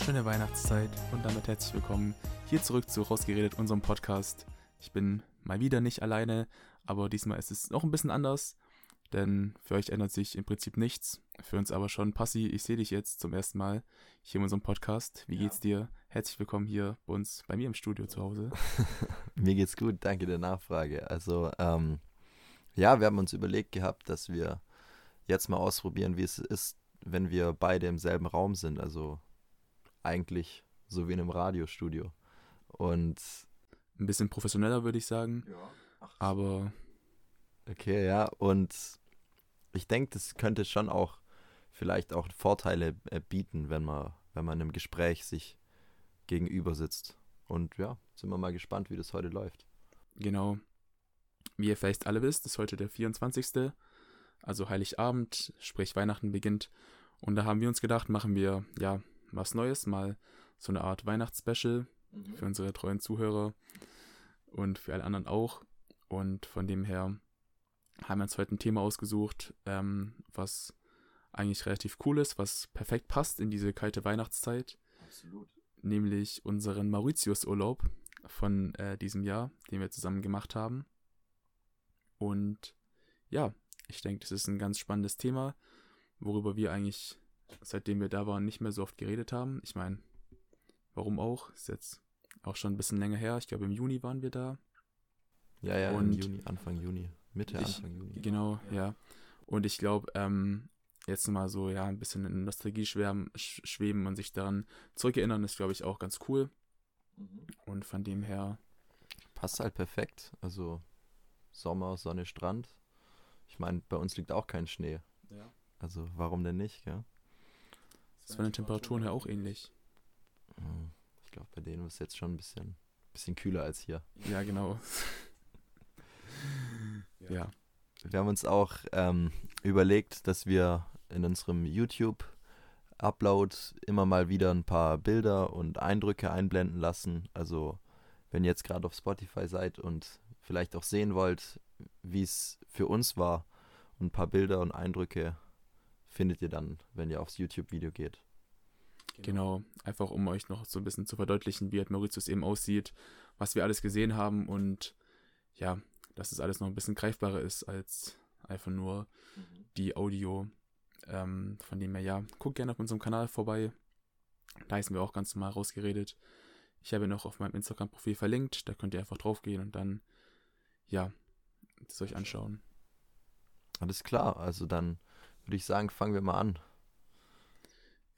wunderschöne Weihnachtszeit und damit herzlich willkommen hier zurück zu Rausgeredet, unserem Podcast. Ich bin mal wieder nicht alleine, aber diesmal ist es noch ein bisschen anders, denn für euch ändert sich im Prinzip nichts. Für uns aber schon. Passi, ich sehe dich jetzt zum ersten Mal hier in unserem Podcast. Wie ja. geht's dir? Herzlich willkommen hier bei uns, bei mir im Studio zu Hause. mir geht's gut, danke der Nachfrage. Also, ähm, ja, wir haben uns überlegt gehabt, dass wir jetzt mal ausprobieren, wie es ist, wenn wir beide im selben Raum sind. Also eigentlich so wie in einem Radiostudio. Und ein bisschen professioneller, würde ich sagen. Ja. Ach, aber. Okay, ja. Und ich denke, das könnte schon auch vielleicht auch Vorteile äh, bieten, wenn man, wenn man im Gespräch sich gegenüber sitzt. Und ja, sind wir mal gespannt, wie das heute läuft. Genau. Wie ihr vielleicht alle wisst, ist heute der 24. Also Heiligabend, sprich Weihnachten beginnt. Und da haben wir uns gedacht, machen wir ja was Neues, mal so eine Art Weihnachtsspecial mhm. für unsere treuen Zuhörer und für alle anderen auch. Und von dem her haben wir uns heute ein Thema ausgesucht, ähm, was eigentlich relativ cool ist, was perfekt passt in diese kalte Weihnachtszeit. Absolut. Nämlich unseren Mauritius-Urlaub von äh, diesem Jahr, den wir zusammen gemacht haben. Und ja, ich denke, das ist ein ganz spannendes Thema, worüber wir eigentlich, seitdem wir da waren, nicht mehr so oft geredet haben. Ich meine, warum auch? Ist jetzt auch schon ein bisschen länger her. Ich glaube, im Juni waren wir da. Ja, ja, und im Juni, Anfang Juni. Mitte, ich, Anfang Juni. Genau, ja. ja. Und ich glaube, ähm, jetzt mal so, ja, ein bisschen in Nostalgie schwärmen, schweben und sich daran zurückerinnern, ist, glaube ich, auch ganz cool. Mhm. Und von dem her. Passt halt perfekt. Also Sommer, Sonne, Strand. Ich meine, bei uns liegt auch kein Schnee. Ja. Also warum denn nicht, gell? Das von den Temperaturen her auch ähnlich. Hm, ich glaube, bei denen ist es jetzt schon ein bisschen, bisschen kühler als hier. Ja, genau. ja. ja. Wir haben uns auch ähm, überlegt, dass wir in unserem YouTube-Upload immer mal wieder ein paar Bilder und Eindrücke einblenden lassen. Also wenn ihr jetzt gerade auf Spotify seid und vielleicht auch sehen wollt, wie es für uns war. Und ein paar Bilder und Eindrücke findet ihr dann, wenn ihr aufs YouTube-Video geht. Genau. genau, einfach um euch noch so ein bisschen zu verdeutlichen, wie halt Mauritius eben aussieht, was wir alles gesehen haben und ja, dass es alles noch ein bisschen greifbarer ist als einfach nur mhm. die Audio. Ähm, von dem her, ja, guckt gerne auf unserem Kanal vorbei. Da heißen wir auch ganz normal rausgeredet. Ich habe noch auf meinem Instagram-Profil verlinkt, da könnt ihr einfach drauf gehen und dann, ja, das euch anschauen. Alles klar, also dann würde ich sagen, fangen wir mal an.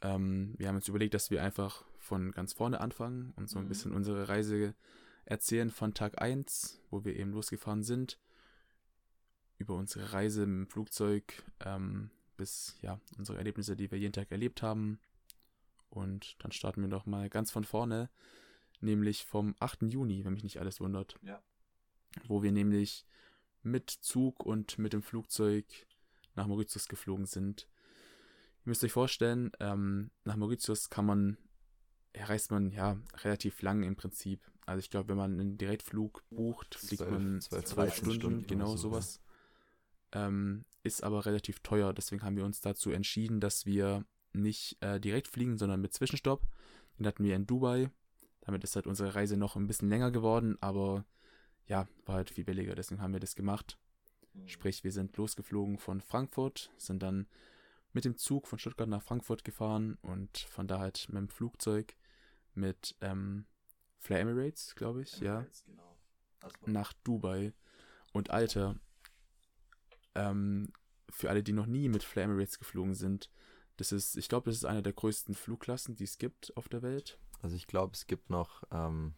Ähm, wir haben uns überlegt, dass wir einfach von ganz vorne anfangen und so ein mhm. bisschen unsere Reise erzählen von Tag 1, wo wir eben losgefahren sind, über unsere Reise mit dem Flugzeug ähm, bis ja unsere Erlebnisse, die wir jeden Tag erlebt haben. Und dann starten wir doch mal ganz von vorne, nämlich vom 8. Juni, wenn mich nicht alles wundert. Ja. Wo wir nämlich mit Zug und mit dem Flugzeug nach Mauritius geflogen sind. Ihr müsst euch vorstellen, ähm, nach Mauritius kann man, ja, reist man ja relativ lang im Prinzip. Also ich glaube, wenn man einen Direktflug bucht, fliegt man zwei Stunden, Stunden, genau sowas. Ähm, ist aber relativ teuer, deswegen haben wir uns dazu entschieden, dass wir nicht äh, direkt fliegen, sondern mit Zwischenstopp. Den hatten wir in Dubai. Damit ist halt unsere Reise noch ein bisschen länger geworden, aber ja, war halt viel billiger, deswegen haben wir das gemacht. Mhm. Sprich, wir sind losgeflogen von Frankfurt, sind dann mit dem Zug von Stuttgart nach Frankfurt gefahren und von da halt mit dem Flugzeug mit ähm, Fly Emirates, glaube ich, Emirates, ja, genau. nach Dubai. Und Alter, ähm, für alle, die noch nie mit Fly Emirates geflogen sind, das ist, ich glaube, das ist eine der größten Flugklassen, die es gibt auf der Welt. Also ich glaube, es gibt noch ähm,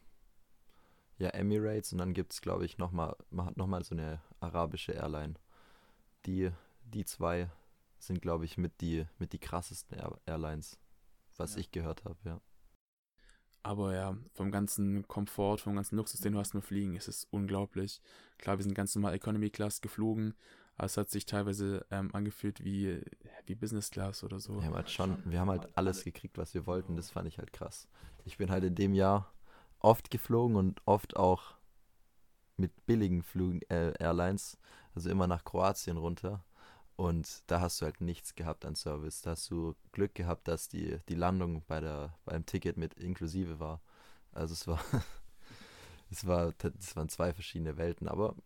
ja, Emirates und dann gibt es, glaube ich, nochmal, man hat nochmal so eine arabische Airline. Die, die zwei sind, glaube ich, mit die, mit die krassesten Air Airlines, was ja. ich gehört habe, ja. Aber ja, vom ganzen Komfort, vom ganzen Luxus, den du hast mit Fliegen, ist es unglaublich. Klar, wir sind ganz normal Economy Class geflogen, aber es hat sich teilweise ähm, angefühlt wie, wie Business Class oder so. Wir haben halt schon, wir haben halt alles gekriegt, was wir wollten, das fand ich halt krass. Ich bin halt in dem Jahr oft geflogen und oft auch mit billigen Flügen, äh, Airlines, also immer nach Kroatien runter. Und da hast du halt nichts gehabt an Service. Da hast du Glück gehabt, dass die, die Landung bei der, beim Ticket mit inklusive war. Also es war, es war, es waren zwei verschiedene Welten. Aber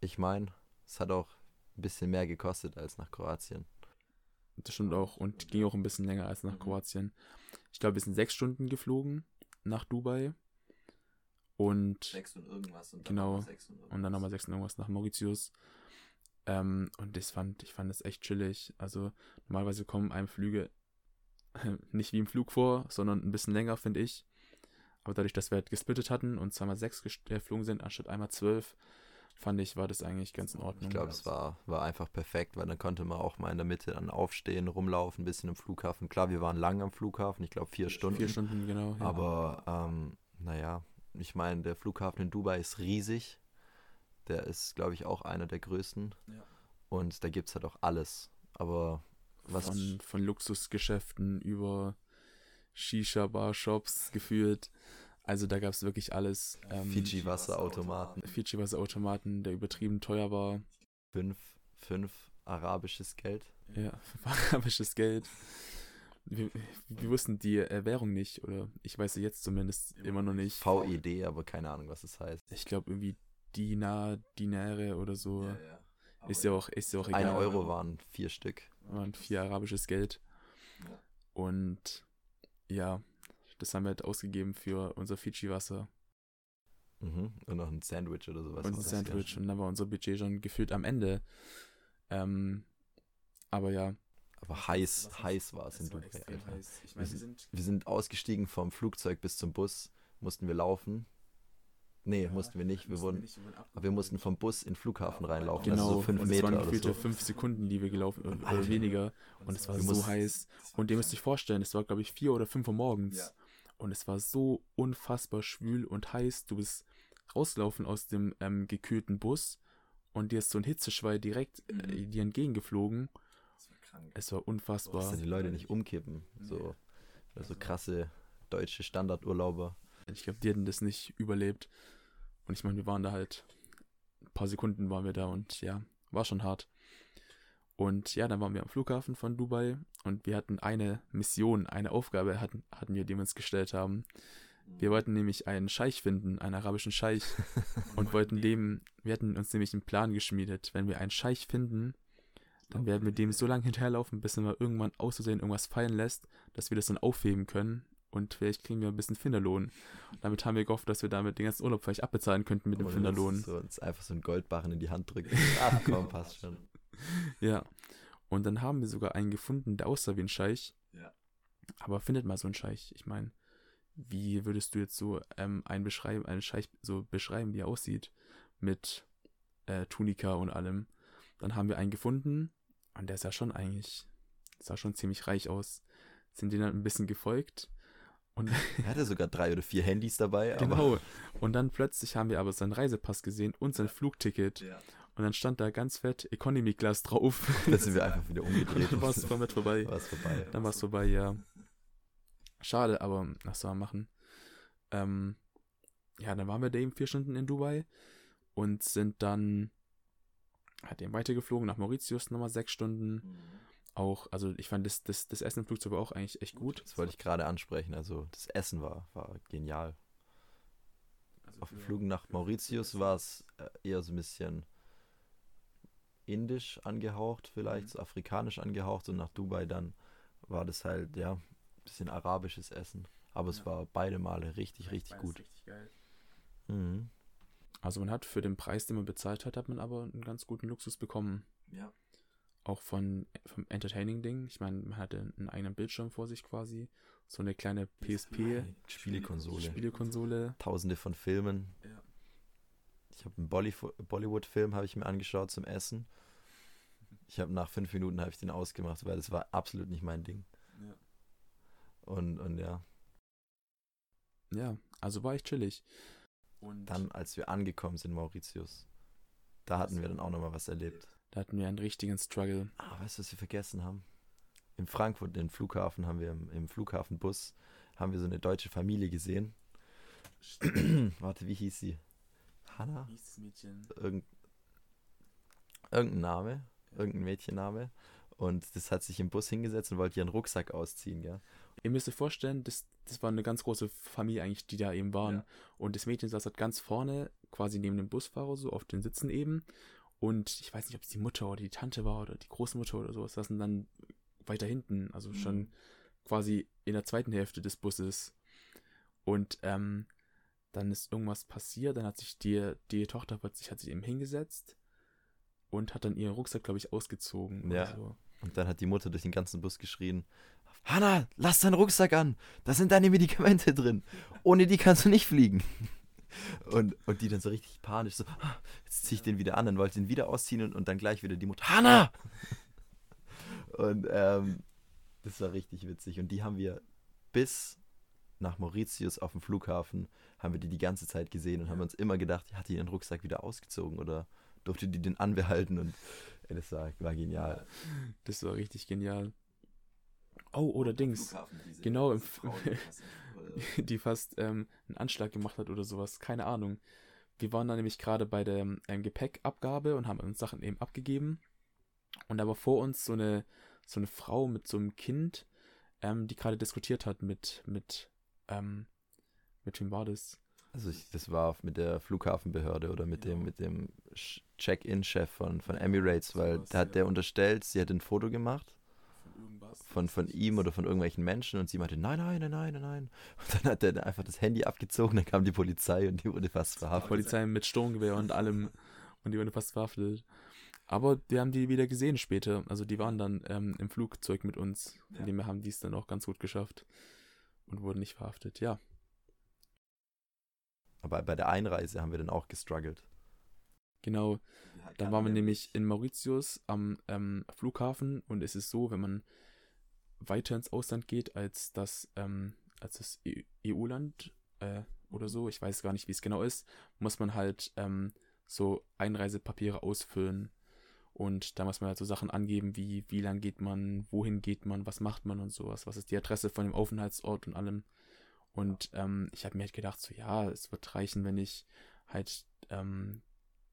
ich meine, es hat auch ein bisschen mehr gekostet als nach Kroatien. Das stimmt auch und ging auch ein bisschen länger als nach mhm. Kroatien. Ich glaube, wir sind sechs Stunden geflogen nach Dubai. Und sechs und irgendwas und dann genau, sechs und, und dann nochmal sechs und irgendwas nach Mauritius. Ähm, und das fand, ich fand das echt chillig. Also normalerweise kommen einem Flüge nicht wie im Flug vor, sondern ein bisschen länger, finde ich. Aber dadurch, dass wir halt gesplittet hatten und zweimal sechs geflogen sind, anstatt einmal zwölf, fand ich, war das eigentlich ganz in Ordnung. Ich glaube, es war, war einfach perfekt, weil dann konnte man auch mal in der Mitte dann aufstehen, rumlaufen, ein bisschen im Flughafen. Klar, wir waren lang am Flughafen, ich glaube vier Stunden. Vier Stunden, genau. Ja. Aber ähm, naja, ich meine, der Flughafen in Dubai ist riesig. Der ist, glaube ich, auch einer der größten. Ja. Und da gibt es halt auch alles. Aber was. Von, von Luxusgeschäften über Shisha-Bar-Shops geführt. Also da gab es wirklich alles. Ähm, Fiji-Wasserautomaten. Fiji-Wasserautomaten, der übertrieben teuer war. Fünf, fünf arabisches Geld. Ja, fünf arabisches Geld. Wir, wir wussten die äh, Währung nicht, oder ich weiß sie jetzt zumindest immer noch nicht. VED, aber keine Ahnung, was es heißt. Ich glaube irgendwie Dinar, Dinare oder so. Ja, ja. Ist ja auch, ist ja auch egal. Ein Euro waren vier Stück. Waren vier arabisches Geld. Ja. Und ja, das haben wir halt ausgegeben für unser Fiji-Wasser. Mhm. Und noch ein Sandwich oder sowas. Und ein Sandwich. Und dann war unser Budget schon gefühlt am Ende. Ähm, aber ja. Aber heiß, was heiß war es in Dubai. Ich mein, wir, sind, wir sind ausgestiegen vom Flugzeug bis zum Bus, mussten wir laufen. Nee, ja, mussten wir nicht. Wir, wurden, wir, nicht, wir, wir mussten vom Bus in den Flughafen reinlaufen. Genau, also so fünf und Meter. Es waren gefühlte so. fünf Sekunden, die wir gelaufen oder, oder weniger. Und es war so heiß. Und ihr müsst euch vorstellen, es war, glaube ich, vier oder fünf Uhr morgens. Ja. Und es war so unfassbar schwül und heiß. Du bist rausgelaufen aus dem ähm, gekühlten Bus und dir ist so ein Hitzeschwall direkt äh, mhm. dir entgegengeflogen. Krank. Es war unfassbar. Dass die Leute nicht umkippen. So, so also krasse deutsche Standardurlauber. Ich glaube, die hätten das nicht überlebt. Und ich meine, wir waren da halt, ein paar Sekunden waren wir da und ja, war schon hart. Und ja, dann waren wir am Flughafen von Dubai und wir hatten eine Mission, eine Aufgabe hatten, hatten wir, die wir uns gestellt haben. Wir wollten nämlich einen Scheich finden, einen arabischen Scheich. und wollten dem, wir hatten uns nämlich einen Plan geschmiedet. Wenn wir einen Scheich finden, dann werden wir dem so lange hinterherlaufen, bis er mal irgendwann auszusehen irgendwas fallen lässt, dass wir das dann aufheben können. Und vielleicht kriegen wir ein bisschen Finderlohn. Und damit haben wir gehofft, dass wir damit den ganzen Urlaub vielleicht abbezahlen könnten mit dem Finderlohn. So, uns einfach so einen Goldbarren in die Hand drücken. Ach komm, passt schon. Ja. Und dann haben wir sogar einen gefunden, der aussah wie ein Scheich. Ja. Aber findet mal so einen Scheich. Ich meine, wie würdest du jetzt so ähm, einen, beschreiben, einen Scheich so beschreiben, wie er aussieht? Mit äh, Tunika und allem. Dann haben wir einen gefunden und der sah schon eigentlich, sah schon ziemlich reich aus. Sind denen dann ein bisschen gefolgt. Und er hatte sogar drei oder vier Handys dabei. Genau. Und dann plötzlich haben wir aber seinen Reisepass gesehen und sein Flugticket. Ja. Und dann stand da ganz fett Economy Class drauf. Da sind wir einfach wieder umgedreht. dann war es komplett vorbei. War's vorbei. Dann war es vorbei, ja. Schade, aber was soll man machen? Ähm, ja, dann waren wir da eben vier Stunden in Dubai und sind dann hat eben weitergeflogen nach Mauritius nochmal sechs Stunden. Mhm. Auch, also ich fand das, das, das Essen im Flugzeug war auch eigentlich echt gut. Das wollte ich gerade ansprechen. Also das Essen war, war genial. Also Auf dem Flug nach Mauritius war es äh, eher so ein bisschen indisch angehaucht, vielleicht mhm. so afrikanisch angehaucht und nach Dubai dann war das halt, ja, ein bisschen arabisches Essen. Aber ja. es war beide Male richtig, richtig gut. Richtig geil. Mhm. Also man hat für den Preis, den man bezahlt hat, hat man aber einen ganz guten Luxus bekommen. Ja. Auch von vom Entertaining-Ding. Ich meine, man hatte einen eigenen Bildschirm vor sich quasi. So eine kleine PSP. Spielekonsole. Spielekonsole. Tausende von Filmen. Ja. Ich habe einen Bollywood-Film habe ich mir angeschaut zum Essen. Ich habe nach fünf Minuten habe ich den ausgemacht, weil das war absolut nicht mein Ding. Ja. Und, und ja. Ja, also war ich chillig. Und dann, als wir angekommen sind, Mauritius, da hatten wir dann auch nochmal was erlebt. Da hatten wir einen richtigen Struggle. Ah, weißt du, was wir vergessen haben? In Frankfurt, im Flughafen, haben wir im, im Flughafenbus, haben wir so eine deutsche Familie gesehen. Warte, wie hieß sie? Hanna? Wie hieß das Mädchen? Irgend, irgendein Name. irgendein Mädchenname. Und das hat sich im Bus hingesetzt und wollte ihren Rucksack ausziehen, gell? Ihr müsst euch vorstellen, das, das war eine ganz große Familie eigentlich, die da eben waren. Ja. Und das Mädchen saß halt ganz vorne, quasi neben dem Busfahrer, so auf den Sitzen eben. Und ich weiß nicht, ob es die Mutter oder die Tante war oder die Großmutter oder sowas, saßen dann weiter hinten, also schon quasi in der zweiten Hälfte des Busses. Und ähm, dann ist irgendwas passiert, dann hat sich die, die Tochter plötzlich hat sich eben hingesetzt und hat dann ihren Rucksack, glaube ich, ausgezogen. Ja. Oder so. Und dann hat die Mutter durch den ganzen Bus geschrien: Hanna, lass deinen Rucksack an. Da sind deine Medikamente drin. Ohne die kannst du nicht fliegen. Und, und die dann so richtig panisch so, "Ah, jetzt ziehe ich den wieder an. Dann wollte ich den wieder ausziehen und, und dann gleich wieder die Mutter, Hanna! Und ähm, das war richtig witzig. Und die haben wir bis nach Mauritius auf dem Flughafen, haben wir die die ganze Zeit gesehen und haben uns immer gedacht, hat die ihren Rucksack wieder ausgezogen oder durfte die den anbehalten? Und ey, das war, war genial. Das war richtig genial. Oh, oder Dings. Genau, im die fast ähm, einen Anschlag gemacht hat oder sowas. Keine Ahnung. Wir waren da nämlich gerade bei der ähm, Gepäckabgabe und haben uns Sachen eben abgegeben. Und da war vor uns so eine, so eine Frau mit so einem Kind, ähm, die gerade diskutiert hat mit, mit, ähm, mit wem war das? Also ich, das war mit der Flughafenbehörde oder mit dem, Genau. mit dem Check-in-Chef von, von Emirates, weil da hat ja. der unterstellt, sie hat ein Foto gemacht Von von, ihm oder von irgendwelchen Menschen und sie meinte, nein, nein, nein, nein, nein, nein. Und dann hat er einfach das Handy abgezogen, dann kam die Polizei und die wurde fast Die verhaftet. Polizei mit Sturmgewehr und allem. Und die wurden fast verhaftet. Aber wir haben die wieder gesehen später. Also die waren dann ähm, im Flugzeug mit uns. Ja. Von dem her haben die es dann auch ganz gut geschafft. Und wurden nicht verhaftet. Ja. Aber bei der Einreise haben wir dann auch gestruggelt. Genau. Dann waren wir nämlich in Mauritius am ähm, Flughafen und es ist so, wenn man weiter ins Ausland geht als das, ähm, das E- EU-Land äh, oder so, ich weiß gar nicht, wie es genau ist, muss man halt ähm, so Einreisepapiere ausfüllen. Und da muss man halt so Sachen angeben, wie wie lang geht man, wohin geht man, was macht man und sowas, was ist die Adresse von dem Aufenthaltsort und allem. Und ähm, ich habe mir halt gedacht, so ja, es wird reichen, wenn ich halt ähm,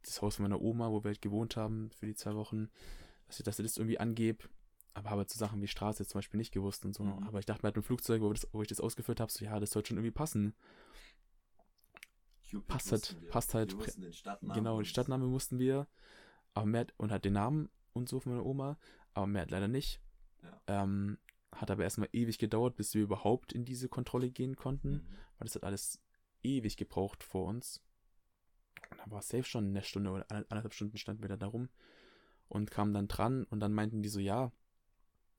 das Haus von meiner Oma, wo wir halt gewohnt haben für die zwei Wochen, dass ich, das irgendwie angebe. Aber habe so Sachen wie Straße zum Beispiel nicht gewusst und so. Mhm. Aber ich dachte mir halt im Flugzeug, wo, wir das, wo ich das ausgeführt habe, so ja, das sollte schon irgendwie passen. Passt halt- passt halt Genau, die Stadtname mussten wir, aber mehr, und halt den Namen und so von meiner Oma, aber mehr halt leider nicht. Ja. Ähm, hat aber erstmal ewig gedauert, bis wir überhaupt in diese Kontrolle gehen konnten, Mhm. weil das hat alles ewig gebraucht vor uns. Und dann war es safe schon eine Stunde oder anderthalb Stunden standen wir da rum und kamen dann dran und dann meinten die so, ja,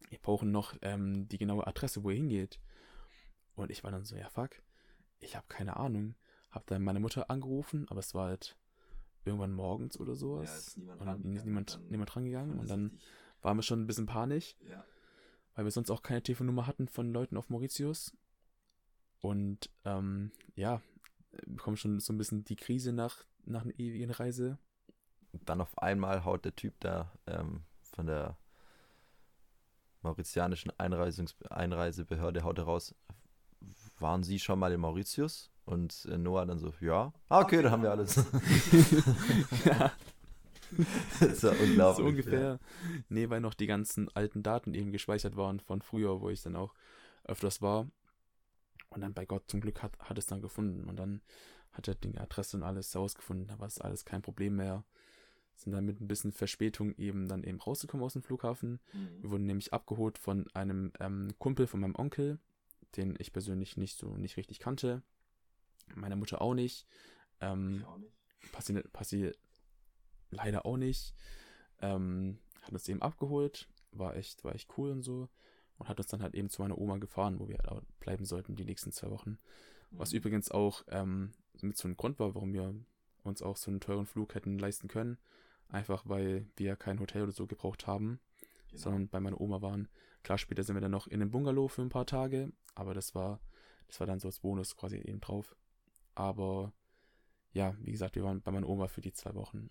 wir brauchen noch ähm, die genaue Adresse, wo ihr hingeht. Und ich war dann so, ja fuck, ich habe keine Ahnung. Hab dann meine Mutter angerufen, aber es war halt irgendwann morgens oder sowas. niemand und dann rangegangen ist niemand, dann niemand rangegangen und dann waren wir schon ein bisschen panisch, ja. weil wir sonst auch keine Telefonnummer hatten von Leuten auf Mauritius. Und ähm, ja, bekommen schon so ein bisschen die Krise nach, nach einer ewigen Reise. Dann auf einmal haut der Typ da ähm, von der mauritianischen Einreisungs Einreisebehörde haut er raus. Waren Sie schon mal in Mauritius? Und äh, Noah dann so, ja. Ah, okay, dann haben wir alles. ja, das war unglaublich. so ungefähr. Nee, weil noch die ganzen alten Daten eben gespeichert waren von früher, wo ich dann auch öfters war. Und dann bei Gott zum Glück hat, hat es dann gefunden. Und dann hat er die Adresse und alles herausgefunden. Da war es alles kein Problem mehr. Sind dann mit ein bisschen Verspätung eben dann eben rausgekommen aus dem Flughafen. Ja. Wir wurden nämlich abgeholt von einem ähm, Kumpel von meinem Onkel, den ich persönlich nicht so nicht richtig kannte. Meine Mutter auch nicht. Ähm, Ich auch nicht. Passi, Passi leider auch nicht. Ähm, hat uns eben abgeholt, war echt, war echt cool und so. Und hat uns dann halt eben zu meiner Oma gefahren, wo wir halt bleiben sollten die nächsten zwei Wochen. Was Mhm. übrigens auch ähm, mit so einem Grund war, warum wir uns auch so einen teuren Flug hätten leisten können. Einfach weil wir kein Hotel oder so gebraucht haben, Genau. sondern bei meiner Oma waren. Klar, später sind wir dann noch in einem Bungalow für ein paar Tage, aber das war, das war dann so als Bonus quasi eben drauf. Aber ja, wie gesagt, wir waren bei meiner Oma für die zwei Wochen.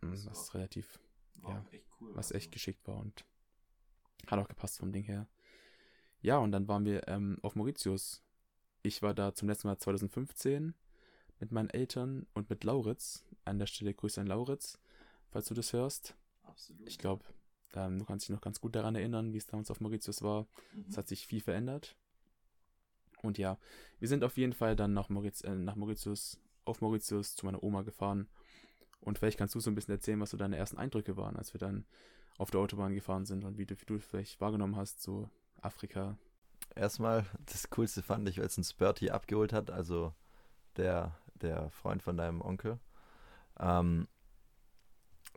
Mm, Das Was relativ, ja, echt cool. was also. echt geschickt war und hat auch gepasst vom Ding her. Ja, und dann waren wir ähm, auf Mauritius. Ich war da zum letzten Mal 2015 mit meinen Eltern und mit Lauritz. An der Stelle Grüße an Lauritz, falls du das hörst. Absolut. Ich glaube, ähm, du kannst dich noch ganz gut daran erinnern, wie es damals auf Mauritius war. Mhm. Es hat sich viel verändert. Und ja, wir sind auf jeden Fall dann nach, Mauritius, äh, nach Mauritius, auf Mauritius zu meiner Oma gefahren. Und vielleicht kannst du so ein bisschen erzählen, was so deine ersten Eindrücke waren, als wir dann auf der Autobahn gefahren sind und wie du, wie du vielleicht wahrgenommen hast, so Afrika. Erstmal, das Coolste fand ich, als uns Bertie abgeholt hat, also der, der Freund von deinem Onkel. Ähm,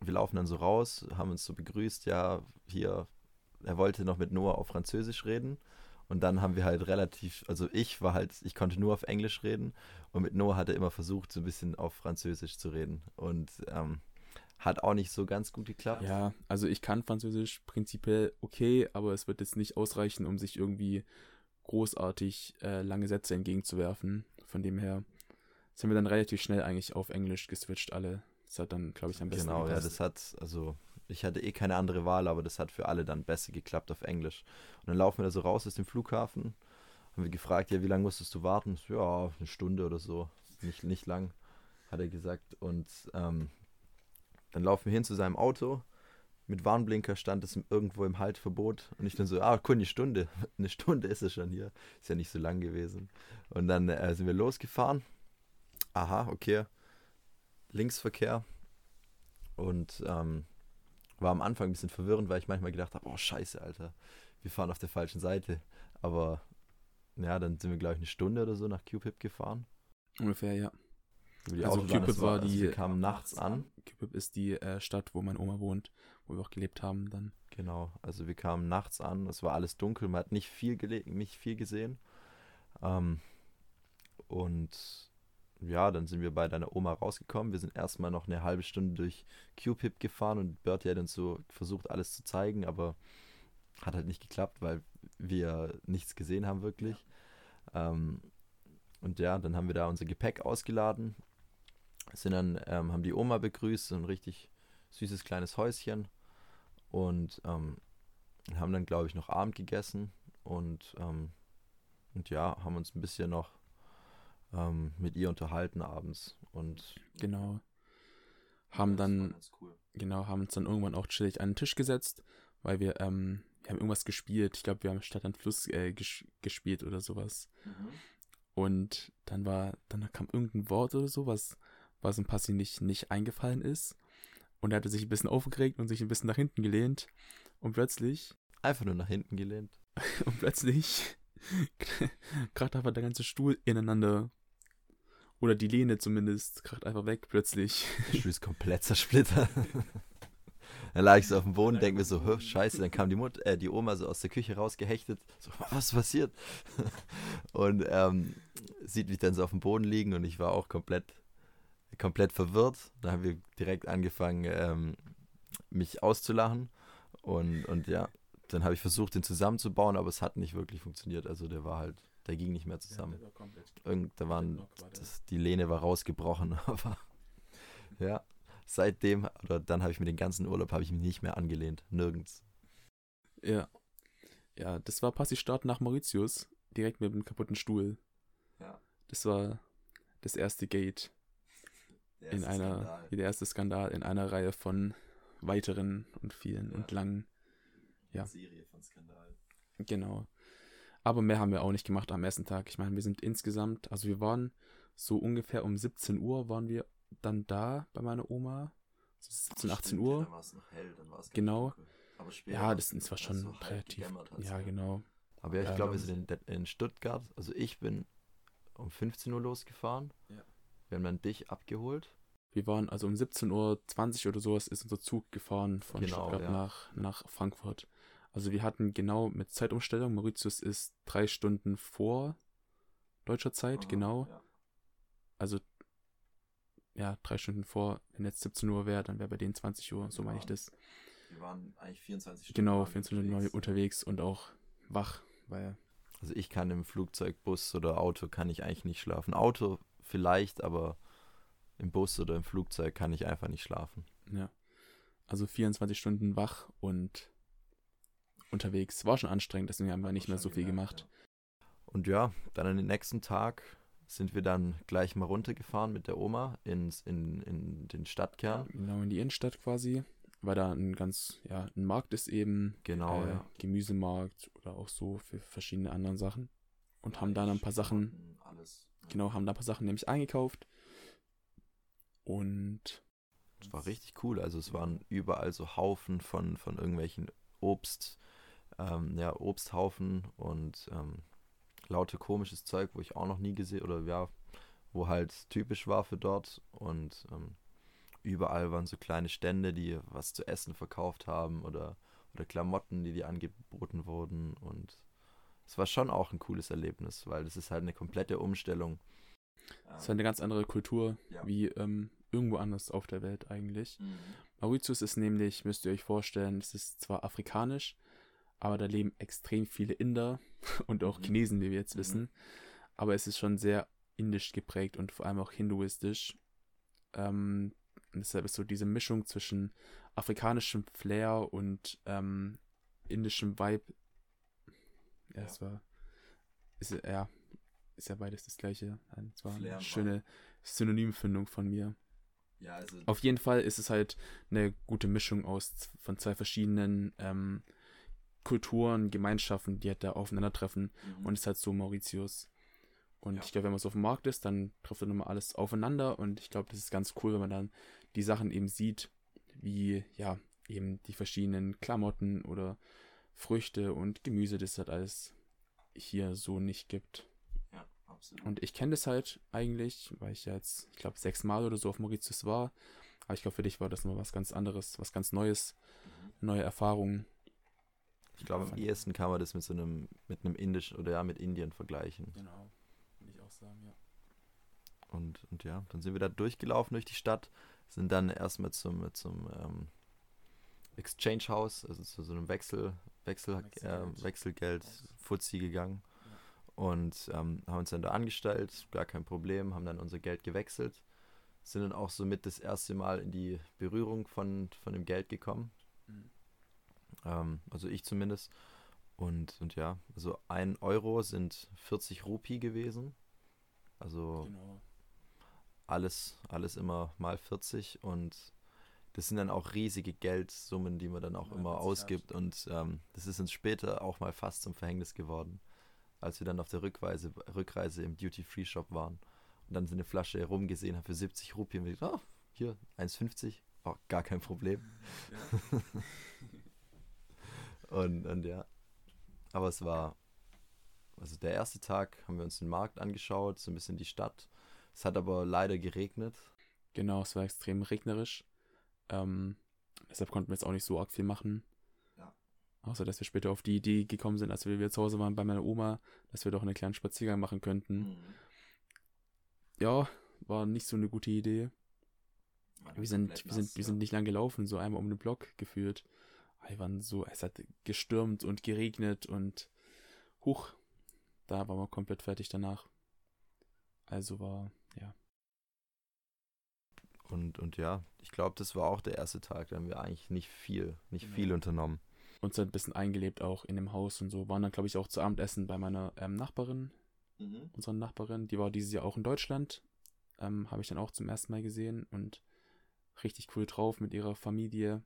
wir laufen dann so raus, haben uns so begrüßt, ja, hier, er wollte noch mit Noah auf Französisch reden. Und dann haben wir halt relativ, also ich war halt, ich konnte nur auf Englisch reden und mit Noah hat er immer versucht, so ein bisschen auf Französisch zu reden. Und ähm, hat auch nicht so ganz gut geklappt. Ja, also ich kann Französisch prinzipiell okay, aber es wird jetzt nicht ausreichen, um sich irgendwie großartig äh, lange Sätze entgegenzuwerfen. Von dem her sind wir dann relativ schnell eigentlich auf Englisch geswitcht alle. Das hat dann, glaube ich, am besten Genau, ja, gepasst. das hat, also ich hatte eh keine andere Wahl, aber das hat für alle dann besser geklappt auf Englisch. Und dann laufen wir da so raus aus dem Flughafen, haben wir gefragt, ja, wie lange musstest du warten? Ja, eine Stunde oder so, nicht, nicht lang, hat er gesagt. Und ähm, dann laufen wir hin zu seinem Auto. Mit Warnblinker stand es irgendwo im Haltverbot. Und ich dann so, ah, cool, eine Stunde. Eine Stunde ist es schon hier. Ist ja nicht so lang gewesen. Und dann äh, sind wir losgefahren. Aha, okay. Linksverkehr. Und ähm, war am Anfang ein bisschen verwirrend, weil ich manchmal gedacht habe, oh scheiße, Alter, wir fahren auf der falschen Seite. Aber ja, dann sind wir, glaube ich, eine Stunde oder so nach Cupid gefahren. Ungefähr, ja. Die Also Autobahn. Cupid Das war also die- wir kamen nachts an. Cupid ist die äh, Stadt, wo meine Oma wohnt, wo wir auch gelebt haben dann. Genau, also wir kamen nachts an, es war alles dunkel, man hat nicht viel, nicht viel gesehen. Ähm, und ja, dann sind wir bei deiner Oma rausgekommen. Wir sind erstmal noch eine halbe Stunde durch Q-Pip gefahren und Bertie hat uns so versucht, alles zu zeigen, aber hat halt nicht geklappt, weil wir nichts gesehen haben wirklich. Ähm, und ja, dann haben wir da unser Gepäck ausgeladen, sind dann, ähm, haben die Oma begrüßt, so ein richtig süßes kleines Häuschen und ähm, haben dann, glaube ich, noch Abend gegessen und, ähm, und ja, haben uns ein bisschen noch ähm, mit ihr unterhalten abends und Genau. Haben war dann, cool. genau, haben uns dann irgendwann auch chillig an den Tisch gesetzt, weil wir, ähm, wir haben irgendwas gespielt. Ich glaube, wir haben Stadt an Fluss äh, ges gespielt oder sowas. Und dann war, dann kam irgendein Wort oder so, was, was im Passi nicht, nicht eingefallen ist. Und er hatte sich ein bisschen aufgeregt und sich ein bisschen nach hinten gelehnt. Und plötzlich, Einfach nur nach hinten gelehnt. und plötzlich, kracht einfach der ganze Stuhl ineinander. Oder die Lehne zumindest, kracht einfach weg plötzlich. Der Stuhl ist komplett zersplittert. Dann lag ich so auf dem Boden, denke mir so, "Hö, scheiße, dann kam die Mutter, äh, die Oma so aus der Küche rausgehechtet. So, was passiert? Und ähm, sieht mich dann so auf dem Boden liegen und ich war auch komplett, komplett verwirrt. Da haben wir direkt angefangen, ähm, mich auszulachen. Und, und ja, dann habe ich versucht, den zusammenzubauen, aber es hat nicht wirklich funktioniert. Also der war halt, der ging nicht mehr zusammen. Irgend, da waren, das, die Lehne war rausgebrochen, aber ja, seitdem, oder dann habe ich mir den ganzen Urlaub, habe ich mich nicht mehr angelehnt, nirgends. Ja. Ja, das war Passi Start nach Mauritius, direkt mit dem kaputten Stuhl. Ja. Das war das erste Gate in einer, der erste Skandal in einer Reihe von weiteren und vielen und langen. ja. Serie von Skandalen. Genau. Aber mehr haben wir auch nicht gemacht am ersten Tag. Ich meine, wir sind insgesamt, also wir waren so ungefähr um 17 Uhr waren wir dann da bei meiner Oma. So 17, 18 Uhr. dann war es noch hell, dann war es Genau. Aber später Ja, das das war schon so halb relativ. Ja, genau. Aber ja, ich Ja, glaube, wir sind in, in Stuttgart, also ich bin um 15 Uhr losgefahren. Ja. Wir haben dann dich abgeholt. Wir waren also um 17.20 Uhr oder sowas ist unser Zug gefahren von Genau, Stuttgart ja. nach, nach Frankfurt. Also wir hatten genau mit Zeitumstellung, Mauritius ist drei Stunden vor deutscher Zeit, genau. Ja. Also ja, drei Stunden vor. Wenn jetzt 17 Uhr wäre, dann wäre bei denen 20 Uhr, so meine ich das. Wir waren eigentlich 24 Genau, 24 Stunden unterwegs. unterwegs und auch wach, weil Also ich kann im Flugzeug, Bus oder Auto kann ich eigentlich nicht schlafen. Auto vielleicht, aber im Bus oder im Flugzeug kann ich einfach nicht schlafen. Ja. Also 24 Stunden wach und unterwegs. War schon anstrengend, deswegen haben wir nicht mehr so viel gemacht. Und ja, dann an den nächsten Tag sind wir dann gleich mal runtergefahren mit der Oma ins, in, in den Stadtkern. Genau in die Innenstadt quasi. weil da ein ganz, ja, ein Markt ist eben. Genau, äh, ja. Gemüsemarkt oder auch so für verschiedene andere Sachen. Und haben da ein paar Sachen, Alles. genau, haben da ein paar Sachen nämlich eingekauft. Und Es war richtig cool. Also es waren überall so Haufen von, von irgendwelchen Obst, ähm, ja, Obsthaufen und ähm, lauter komisches Zeug, wo ich auch noch nie gesehen oder ja, wo halt typisch war für dort. Und ähm, überall waren so kleine Stände, die was zu essen verkauft haben oder, oder Klamotten, die dir angeboten wurden. Und es war schon auch ein cooles Erlebnis, weil es ist halt eine komplette Umstellung. es ist eine ganz andere Kultur, Ja. wie ähm, irgendwo anders auf der Welt eigentlich. Mhm. Mauritius ist nämlich, müsst ihr euch vorstellen, es ist zwar afrikanisch, aber da leben extrem viele Inder und auch. Chinesen, wie wir jetzt Mhm. wissen. Aber es ist schon sehr indisch geprägt und vor allem auch hinduistisch. Ähm, deshalb ist so diese Mischung zwischen afrikanischem Flair und ähm, indischem Vibe. Ja, Ja. es war. Ist, ja- ist ja beides das gleiche. Es war Flair eine schöne Synonymfindung von mir. Ja, also Auf jeden Fall ist es halt eine gute Mischung aus von zwei verschiedenen ähm, Kulturen, Gemeinschaften, die halt da aufeinandertreffen. mhm. Und es ist halt so Mauritius. Und Ja. ich glaube, wenn man so auf dem Markt ist, dann trifft dann nochmal alles aufeinander. Und ich glaube, das ist ganz cool, wenn man dann die Sachen eben sieht, wie, ja, eben die verschiedenen Klamotten oder Früchte und Gemüse, das halt alles hier so nicht gibt. ja, absolut. Und ich kenne das halt eigentlich, weil ich ja jetzt, ich glaube, sechsmal oder so auf Mauritius war. Aber ich glaube, für dich war das nur was ganz anderes, was ganz Neues, neue Erfahrungen. Ich glaube, am ehesten kann man das mit so einem, mit einem Indisch oder ja, mit Indien vergleichen. Genau, würde ich auch sagen, ja. Und, und ja, dann sind wir da durchgelaufen durch die Stadt, sind dann erstmal zum, zum ähm, Exchange House, also zu so einem Wechsel, Wechsel, Wechselgeld. Äh, Wechselgeld Fuzzi gegangen und ähm, haben uns dann da angestellt, gar kein Problem, haben dann unser Geld gewechselt, sind dann auch somit das erste Mal in die Berührung von, von dem Geld gekommen. Ähm, also ich zumindest. Und, und ja, also ein Euro sind 40 Rupie gewesen. Also Genau. alles, alles immer mal 40 und das sind dann auch riesige Geldsummen, die man dann auch Ja, immer ausgibt und ähm, das ist uns später auch mal fast zum Verhängnis geworden, als wir dann auf der Rückreise, Rückreise im Duty-Free-Shop waren und dann so eine Flasche rumgesehen haben für 70 Rupien und wir gedacht, ah, hier, 1,50, oh, gar kein Problem. Und, und ja, aber es war, also der erste Tag haben wir uns den Markt angeschaut, so ein bisschen die Stadt. Es hat aber leider geregnet. Genau, es war extrem regnerisch. Ähm, deshalb konnten wir jetzt auch nicht so arg viel machen. Ja. Außer, dass wir später auf die Idee gekommen sind, als wir wieder zu Hause waren bei meiner Oma, dass wir doch einen kleinen Spaziergang machen könnten. Ja, war nicht so eine gute Idee. Wir sind, wir sind, wir sind nicht lang gelaufen, so einmal um den Block gefühlt. Wir waren so, es hat gestürmt und geregnet und huch, da waren wir komplett fertig danach. Also war, ja, Und, und ja, ich glaube, das war auch der erste Tag. Da haben wir eigentlich nicht viel, nicht Genau. viel unternommen. uns ein bisschen eingelebt auch in dem Haus und so. Waren dann, glaube ich, auch zu Abendessen bei meiner ähm, Nachbarin, unserer Nachbarin. Die war dieses Jahr auch in Deutschland. Ähm, Habe ich dann auch zum ersten Mal gesehen und richtig cool drauf mit ihrer Familie.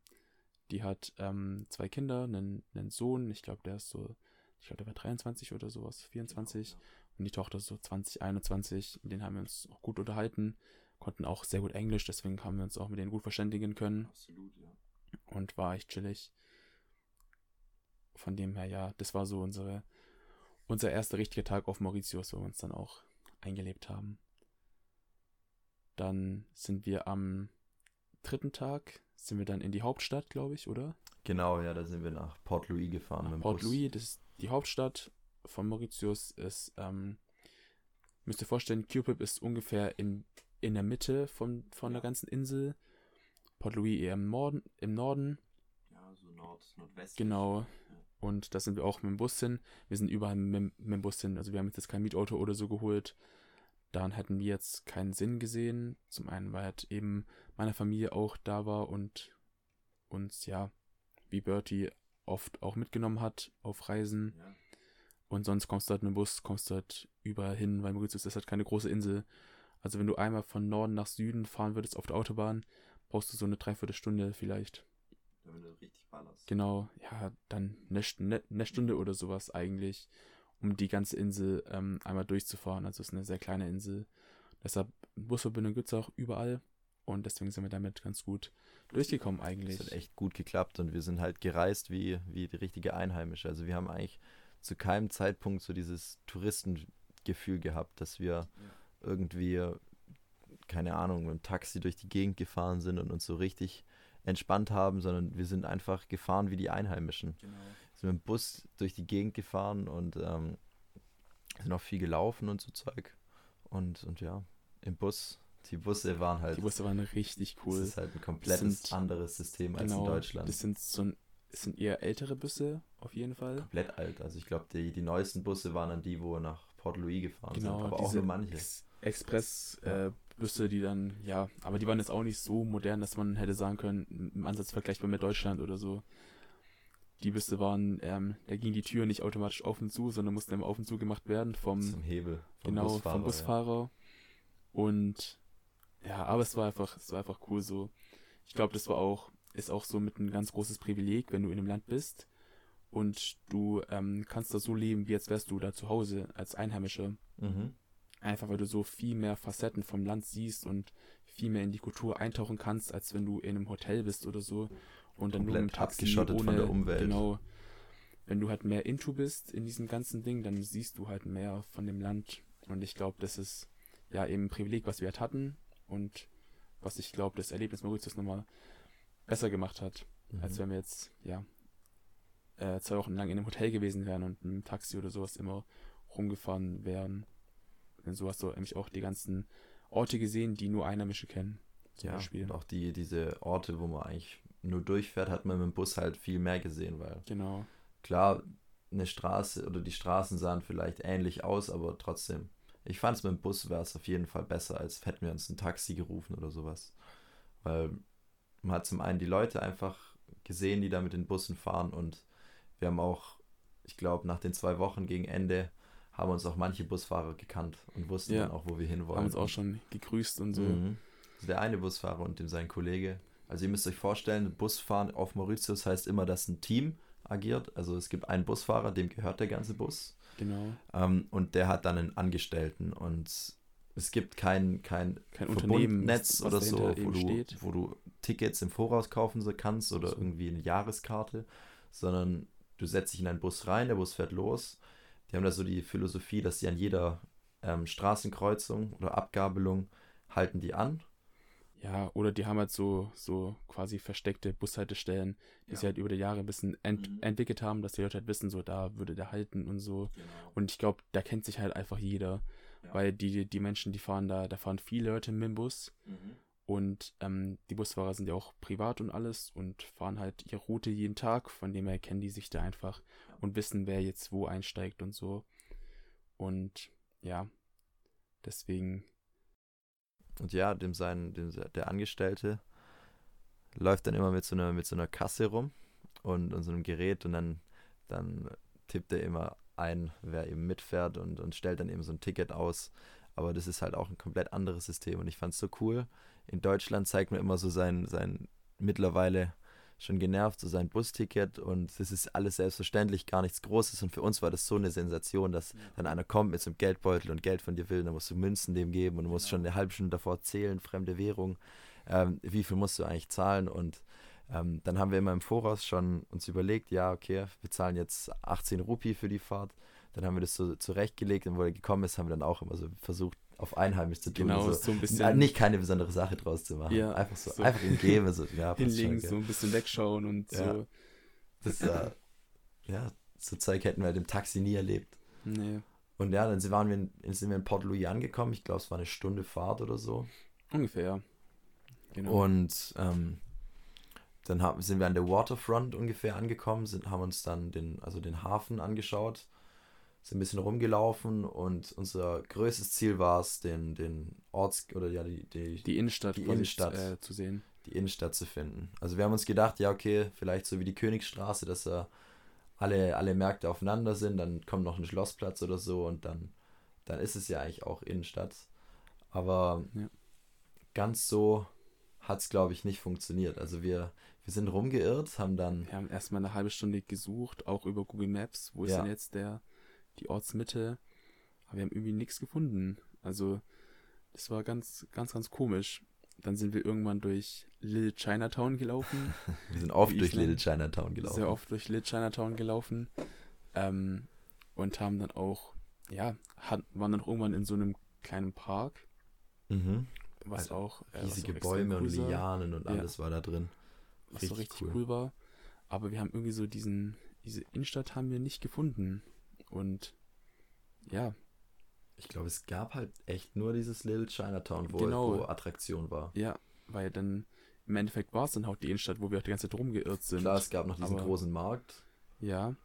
Die hat ähm, zwei Kinder, einen, einen Sohn, ich glaube, der ist so, ich glaube, der war 23 oder sowas, 24. Und die Tochter ist so 20, 21. Mit denen haben wir uns auch gut unterhalten, konnten auch sehr gut Englisch, deswegen haben wir uns auch mit denen gut verständigen können Absolut, ja. und war echt chillig. Von dem her, ja, das war so unsere, unser erster richtiger Tag auf Mauritius, wo wir uns dann auch eingelebt haben. Dann sind wir am dritten Tag, sind wir dann in die Hauptstadt, glaube ich, oder? Genau, ja, da sind wir nach Port Louis gefahren mit dem Port Bus. Louis, das ist die Hauptstadt von Mauritius, ist, ähm, müsst ihr vorstellen, Cupid ist ungefähr in, in der Mitte von, von der Ja. ganzen Insel. Port Louis eher im Norden, im Norden. Ja, so Nord, Nordwest. Genau. Und da sind wir auch mit dem Bus hin. Wir sind überall mit, mit dem Bus hin. Also wir haben jetzt kein Mietauto oder so geholt. Dann hätten wir jetzt keinen Sinn gesehen. Zum einen, weil halt eben meine Familie auch da war und uns, ja, wie Bertie oft auch mitgenommen hat auf Reisen. Ja. Und sonst kommst du halt mit dem Bus, kommst du halt überall hin, weil Mauritius ist halt keine große Insel. Also wenn du einmal von Norden nach Süden fahren würdest auf der Autobahn, brauchst du so eine Dreiviertelstunde vielleicht. wenn du richtig ballerst. Genau, ja, dann eine, eine, eine Stunde oder sowas eigentlich, um die ganze Insel ähm, einmal durchzufahren. Also es ist eine sehr kleine Insel. Deshalb Busverbindung gibt es auch überall. Und deswegen sind wir damit ganz gut durchgekommen eigentlich. Es hat echt gut geklappt und wir sind halt gereist wie, wie die richtige Einheimische. Also wir haben eigentlich zu keinem Zeitpunkt so dieses Touristengefühl gehabt, dass wir ja. irgendwie, keine Ahnung, mit dem Taxi durch die Gegend gefahren sind und uns so richtig entspannt haben, sondern wir sind einfach gefahren wie die Einheimischen. Genau. Sind mit dem Bus durch die Gegend gefahren und ähm, sind auch viel gelaufen und so Zeug. Und, und ja, im Bus die Busse waren halt. Die Busse waren richtig cool. Das ist halt ein komplettes sind, anderes System als genau, in Deutschland. Das sind so ein, das sind eher ältere Busse, auf jeden Fall. Komplett alt. Also ich glaube, die, die neuesten Busse waren dann die, wo nach Port Louis gefahren genau, sind. Aber auch nur manche. Ex Express-Busse, äh, die dann, ja, aber die waren jetzt auch nicht so modern, dass man hätte sagen können, im Ansatz vergleichbar mit Deutschland oder so. Die Busse waren, ähm, da ging die Tür nicht automatisch auf und zu, sondern mussten immer auf und zu gemacht werden vom Zum Hebel. Vom genau, Busfahrer, vom Busfahrer. Ja. Und ja, aber es war einfach, es war einfach cool so. Ich glaube, das war auch, ist auch so mit ein ganz großes Privileg, wenn du in einem Land bist und du ähm, kannst da so leben, wie jetzt wärst du da zu Hause als Einheimischer. Mhm. Einfach weil du so viel mehr Facetten vom Land siehst und viel mehr in die Kultur eintauchen kannst, als wenn du in einem Hotel bist oder so und dann Komplett nur Taxi ohne, von der Umwelt. Genau. Wenn du halt mehr into bist in diesem ganzen Ding, dann siehst du halt mehr von dem Land. Und ich glaube, das ist ja eben ein Privileg, was wir halt hatten und was ich glaube, das Erlebnis Mauritius nochmal besser gemacht hat, mhm. als wenn wir jetzt, ja, äh, zwei Wochen lang in einem Hotel gewesen wären und im Taxi oder sowas immer rumgefahren wären. Denn so hast du nämlich auch die ganzen Orte gesehen, die nur Einheimische kennen. Zum ja, Beispiel. und auch die, diese Orte, wo man eigentlich nur durchfährt, hat man mit dem Bus halt viel mehr gesehen, weil genau. klar, eine Straße oder die Straßen sahen vielleicht ähnlich aus, aber trotzdem ich fand es mit dem Bus wäre es auf jeden Fall besser, als hätten wir uns ein Taxi gerufen oder sowas. Weil man hat zum einen die Leute einfach gesehen, die da mit den Bussen fahren und wir haben auch, ich glaube, nach den zwei Wochen gegen Ende haben uns auch manche Busfahrer gekannt und wussten ja, dann auch, wo wir hinwollen. Haben uns auch schon gegrüßt und so. Mhm. Also der eine Busfahrer und dem sein Kollege. Also ihr müsst euch vorstellen, Busfahren auf Mauritius heißt immer, dass ein Team agiert. Also es gibt einen Busfahrer, dem gehört der ganze Bus. Genau. Ähm, und der hat dann einen Angestellten und es gibt kein, kein, kein Verbundnetz oder so, wo du, wo du Tickets im Voraus kaufen kannst oder so. irgendwie eine Jahreskarte, sondern du setzt dich in einen Bus rein, der Bus fährt los. Die haben da so die Philosophie, dass sie an jeder ähm, Straßenkreuzung oder Abgabelung halten die an ja, oder die haben halt so, so quasi versteckte Bushaltestellen, die ja. sie halt über die Jahre ein bisschen ent mhm. entwickelt haben, dass die Leute halt wissen, so da würde der halten und so. Genau. Und ich glaube, da kennt sich halt einfach jeder. Ja. Weil die, die Menschen, die fahren da, da fahren viele Leute mit dem Bus. Mhm. Und ähm, die Busfahrer sind ja auch privat und alles und fahren halt ihre Route jeden Tag, von dem her kennen die sich da einfach ja. und wissen, wer jetzt wo einsteigt und so. Und ja, deswegen und ja, dem sein, dem, der Angestellte läuft dann immer mit so einer, mit so einer Kasse rum und, und so einem Gerät und dann, dann tippt er immer ein, wer eben mitfährt und, und stellt dann eben so ein Ticket aus. Aber das ist halt auch ein komplett anderes System und ich fand es so cool. In Deutschland zeigt man immer so sein, sein mittlerweile schon genervt, so sein Busticket und das ist alles selbstverständlich, gar nichts Großes und für uns war das so eine Sensation, dass ja. dann einer kommt mit so einem Geldbeutel und Geld von dir will, dann musst du Münzen dem geben und du musst genau. schon eine halbe Stunde davor zählen, fremde Währung, ähm, wie viel musst du eigentlich zahlen und ähm, dann haben wir immer im Voraus schon uns überlegt, ja okay, wir zahlen jetzt 18 Rupi für die Fahrt, dann haben wir das so zurechtgelegt und wo er gekommen ist, haben wir dann auch immer so versucht, auf einheimisch zu tun. Genau, so, so ein bisschen. Nicht keine besondere Sache draus zu machen. Ja, einfach so, so einfach ihm geben, so, ja, hinlegen, schon, so ein bisschen wegschauen und ja. so. Das, äh, ja, so Zeug hätten wir halt im Taxi nie erlebt. Nee. Und ja, dann waren wir, sind wir in Port Louis angekommen. Ich glaube, es war eine Stunde Fahrt oder so. Ungefähr, ja. Genau. Und ähm, dann haben, sind wir an der Waterfront ungefähr angekommen, sind, haben uns dann den, also den Hafen angeschaut sind ein bisschen rumgelaufen und unser größtes Ziel war es, den, den Orts- oder ja, die, die, die Innenstadt, die Innenstadt äh, zu sehen. Die Innenstadt zu finden. Also wir haben uns gedacht, ja, okay, vielleicht so wie die Königsstraße, dass da alle, alle Märkte aufeinander sind, dann kommt noch ein Schlossplatz oder so und dann, dann ist es ja eigentlich auch Innenstadt. Aber ja. ganz so hat es, glaube ich, nicht funktioniert. Also wir, wir sind rumgeirrt, haben dann. Wir haben erstmal eine halbe Stunde gesucht, auch über Google Maps, wo ist Ja. denn jetzt der, die Ortsmitte. Aber wir haben irgendwie nichts gefunden. Also, das war ganz, ganz, ganz komisch. Dann sind wir irgendwann durch Little Chinatown gelaufen. Wir sind oft durch. Little Chinatown gelaufen. Sehr oft durch Little Chinatown gelaufen. Ähm, und haben dann auch, ja, hat, waren dann auch irgendwann in so einem kleinen Park, Mhm. was Also auch äh, was Riesige auch extrem Bäume und. Lianen und Ja. alles war da drin. was so Richtig richtig cool. cool. war. Aber wir haben irgendwie so diesen, diese Innenstadt haben wir nicht gefunden. Und ja, Ich glaube, es gab halt echt nur dieses Little Chinatown, wo, Genau. wo Attraktion war. ja, weil dann im Endeffekt war es dann auch die Innenstadt, wo wir auch die ganze Zeit rumgeirrt sind. Klar, es gab noch diesen aber- großen Markt. Ja,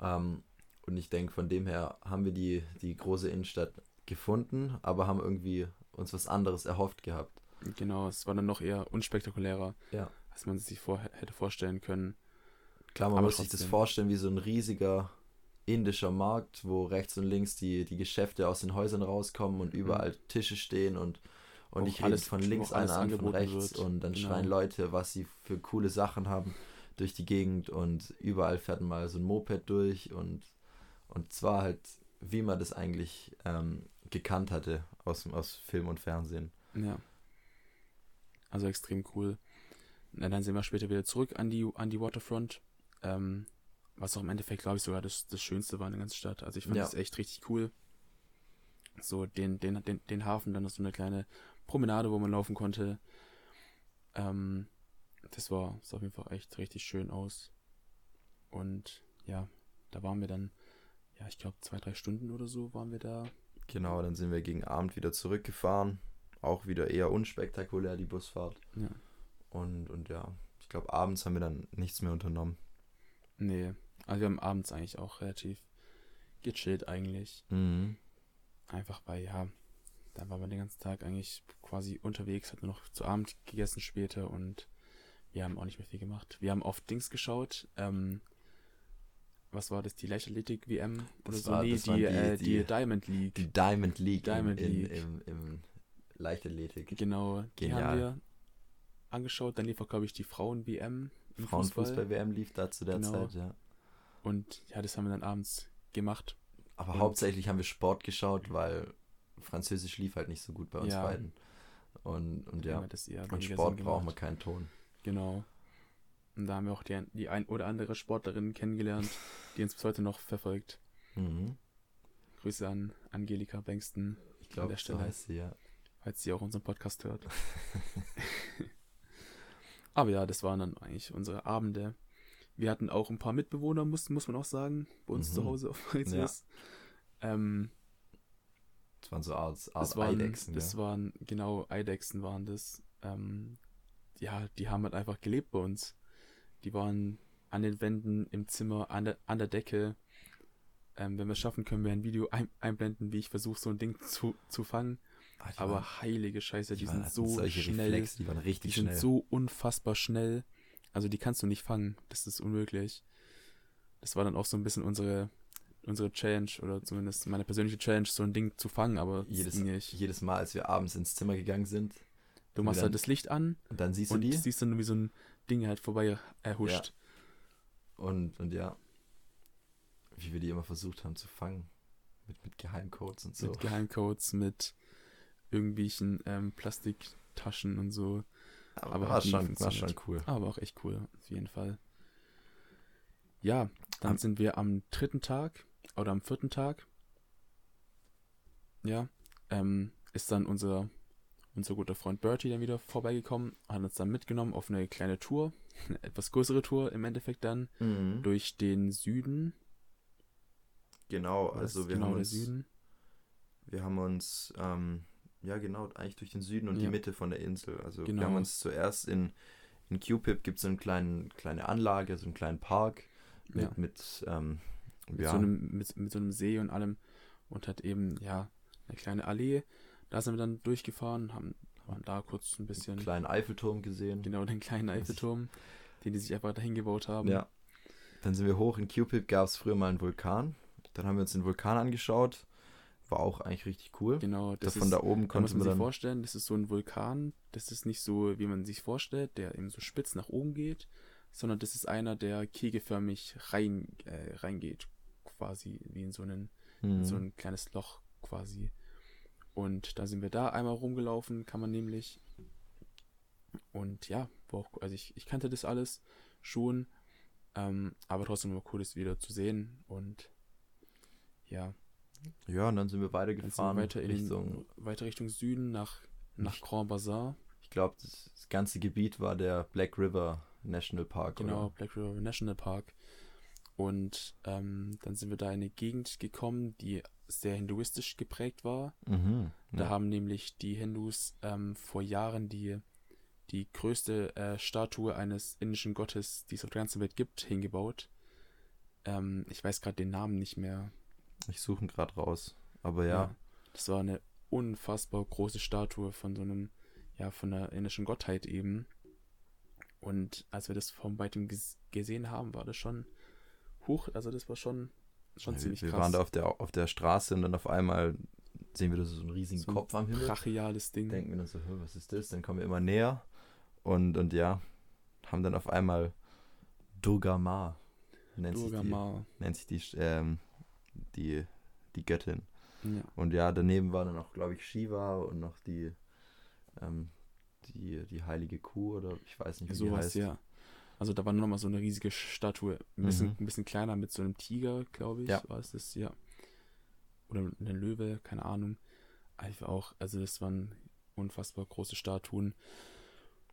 Ähm, und ich denke, von dem her haben wir die, die große Innenstadt gefunden, aber haben irgendwie uns was anderes erhofft gehabt. genau. Es war dann noch eher unspektakulärer, Ja. als man sich vor, hätte vorstellen können. Klar, man Aber muss sich das trotzdem. vorstellen wie so ein riesiger indischer Markt, wo rechts und links die, die Geschäfte aus den Häusern rauskommen und überall Tische stehen und, und Mhm. Ich alles- von links einer an, von rechts wird. und dann Genau. schreien Leute, was sie für coole Sachen haben durch die Gegend und überall fährt mal so ein Moped durch und, und zwar halt, wie man das eigentlich ähm, gekannt hatte aus, aus Film und Fernsehen. Ja. Also extrem cool. Na, dann sind wir später wieder zurück an die, an die Waterfront. Ähm, was auch im Endeffekt, glaube ich, sogar das, das Schönste war in der ganzen Stadt. Also ich fand Ja. das echt richtig cool. So den, den, den, den Hafen, dann noch so eine kleine Promenade, wo man laufen konnte. Ähm, das war, sah auf jeden Fall echt richtig schön aus. Und ja, da waren wir dann, ja, ich glaube, zwei, drei Stunden oder so waren wir da. Genau, dann sind wir gegen Abend wieder zurückgefahren. Auch wieder eher unspektakulär, die Busfahrt. Ja. Und, und ja, ich glaube, abends haben wir dann nichts mehr unternommen. Nee, also wir haben abends eigentlich auch relativ gechillt eigentlich. Mhm. Einfach weil, ja, dann waren wir den ganzen Tag eigentlich quasi unterwegs, hatten noch zu Abend gegessen später und wir haben auch nicht mehr viel gemacht. Wir haben oft Dings geschaut, ähm, was war das, die Leichtathletik-WM oder so? war- nee, die, die- äh, die, die- Diamond League. Die Diamond League, Diamond in, League. In, im, im Leichtathletik. genau, die Genial. haben wir angeschaut. Dann lief auch, glaube ich, die Frauen-WM im Fußball. Frauenfußball-WM lief da zu der Genau. Zeit, ja. Und ja, das haben wir dann abends gemacht. Aber Und- hauptsächlich haben wir Sport geschaut, weil Französisch lief halt nicht so gut bei uns Ja. beiden. Und, und ja, und Sport braucht man keinen Ton. Genau. Und da haben wir auch die, die ein oder andere Sportlerin kennengelernt, die uns bis heute noch verfolgt. Mhm. Grüße an Angelika Bengsten, Ich glaube, so heißt sie, ja. falls sie auch unseren Podcast hört. Aber ja, das waren dann eigentlich unsere Abende. Wir hatten auch ein paar Mitbewohner, muss, muss man auch sagen, bei uns Mhm. zu Hause auf Mauritius. Ähm, Das waren so Art, Art das waren, Eidechsen, das ja. waren, genau, Eidechsen waren das. Ähm, ja, die haben halt einfach gelebt bei uns. Die waren an den Wänden, im Zimmer, an der, an der Decke. Ähm, wenn wir es schaffen, können wir ein Video ein, einblenden, wie ich versuche, so ein Ding zu, zu fangen. Die Aber waren, heilige Scheiße, die, waren- sind hatten so schnell. Reflexe, die waren Die richtig sind schnell. so unfassbar schnell. Also die kannst du nicht fangen. Das ist unmöglich. Das war dann auch so ein bisschen unsere, unsere Challenge oder zumindest meine persönliche Challenge, so ein Ding zu fangen, aber es jedes, jedes Mal, als wir abends ins Zimmer gegangen sind, Du machst dann- halt das Licht an und dann siehst du und die siehst dann, wie so ein Ding halt vorbei erhuscht. und, und ja, wie wir die immer versucht haben zu fangen. Mit, mit Geheimcodes und so. Mit Geheimcodes, mit irgendwelchen ähm, Plastiktaschen und so. Aber war, hat nie schon, war schon cool. Aber auch echt cool, auf jeden Fall. Ja, dann Am- sind wir am dritten Tag oder am vierten Tag. Ja, ähm, ist dann unser, unser guter Freund Bertie dann wieder vorbeigekommen, hat uns dann mitgenommen auf eine kleine Tour, eine etwas größere Tour im Endeffekt dann, Mhm. durch den Süden. Genau, War also wir genau haben uns, Süden. wir haben uns, ähm, ja genau, eigentlich durch den Süden und die Ja. Mitte von der Insel. Also wir Genau. haben uns zuerst in, in Cupid gibt es eine kleine, kleine Anlage, so einen kleinen Park mit, Ja. mit, ähm, Mit, so einem, mit, mit so einem See und allem und hat eben, ja, eine kleine Allee. Da sind wir dann durchgefahren, haben, haben da kurz ein bisschen, einen kleinen Eiffelturm gesehen. genau den kleinen Eiffelturm, den die sich einfach dahin gebaut haben. Ja. Dann sind wir hoch in Cupid, gab es früher mal einen Vulkan. Dann haben wir uns den Vulkan angeschaut. War auch eigentlich richtig cool. Genau, Das das von ist, da oben konnte man sich dann. vorstellen, das ist so ein Vulkan, das ist nicht so, wie man sich vorstellt, der eben so spitz nach oben geht, sondern das ist einer, der kegelförmig rein, äh, reingeht, quasi wie in so, einen, in Mhm. so ein kleines Loch quasi. Und da sind wir da einmal rumgelaufen, kann man nämlich. Und ja, war auch, also ich, ich kannte das alles schon, ähm, aber trotzdem war cool, das wieder zu sehen. Und ja, ja, und dann sind wir weitergefahren weiter, in Richtung, weiter Richtung Süden nach, nach Grand Bazar. ich glaube, das, das ganze Gebiet war der Black River National Park. Genau, Oder? Black River National Park. Und ähm, dann sind wir da in eine Gegend gekommen, die sehr hinduistisch geprägt war. Mhm. Da Ja. haben nämlich die Hindus ähm, vor Jahren die, die größte äh, Statue eines indischen Gottes, die es auf der ganzen Welt gibt, hingebaut. Ähm, ich weiß gerade den Namen nicht mehr. Ich suche ihn gerade raus. Aber ja, Das war eine unfassbar große Statue von so einem, ja, von einer indischen Gottheit eben. Und als wir das von weitem ges gesehen haben, war das schon hoch. Also das war schon, schon wir, ziemlich wir krass. waren da auf der, auf der Straße und dann auf einmal sehen wir da so einen riesigen So ein Kopf am Himmel. brachiales Ding. denken wir dann so, "Hä, was ist das? Dann kommen wir immer näher und, und ja, haben dann auf einmal Durga Ma, nennt sich Durga die, Ma. nennt sich die, ähm, die, die Göttin. Ja. Und ja, daneben war dann auch, glaube ich, Shiva und noch die, ähm, die, die heilige Kuh oder ich weiß nicht, wie die Sowas, heißt. ja. Also da war nochmal so eine riesige Statue. Ein bisschen, Mhm. ein bisschen kleiner mit so einem Tiger, glaube ich. Ja. War es das, ja. Oder eine Löwe, keine Ahnung. Einfach auch, also das waren unfassbar große Statuen.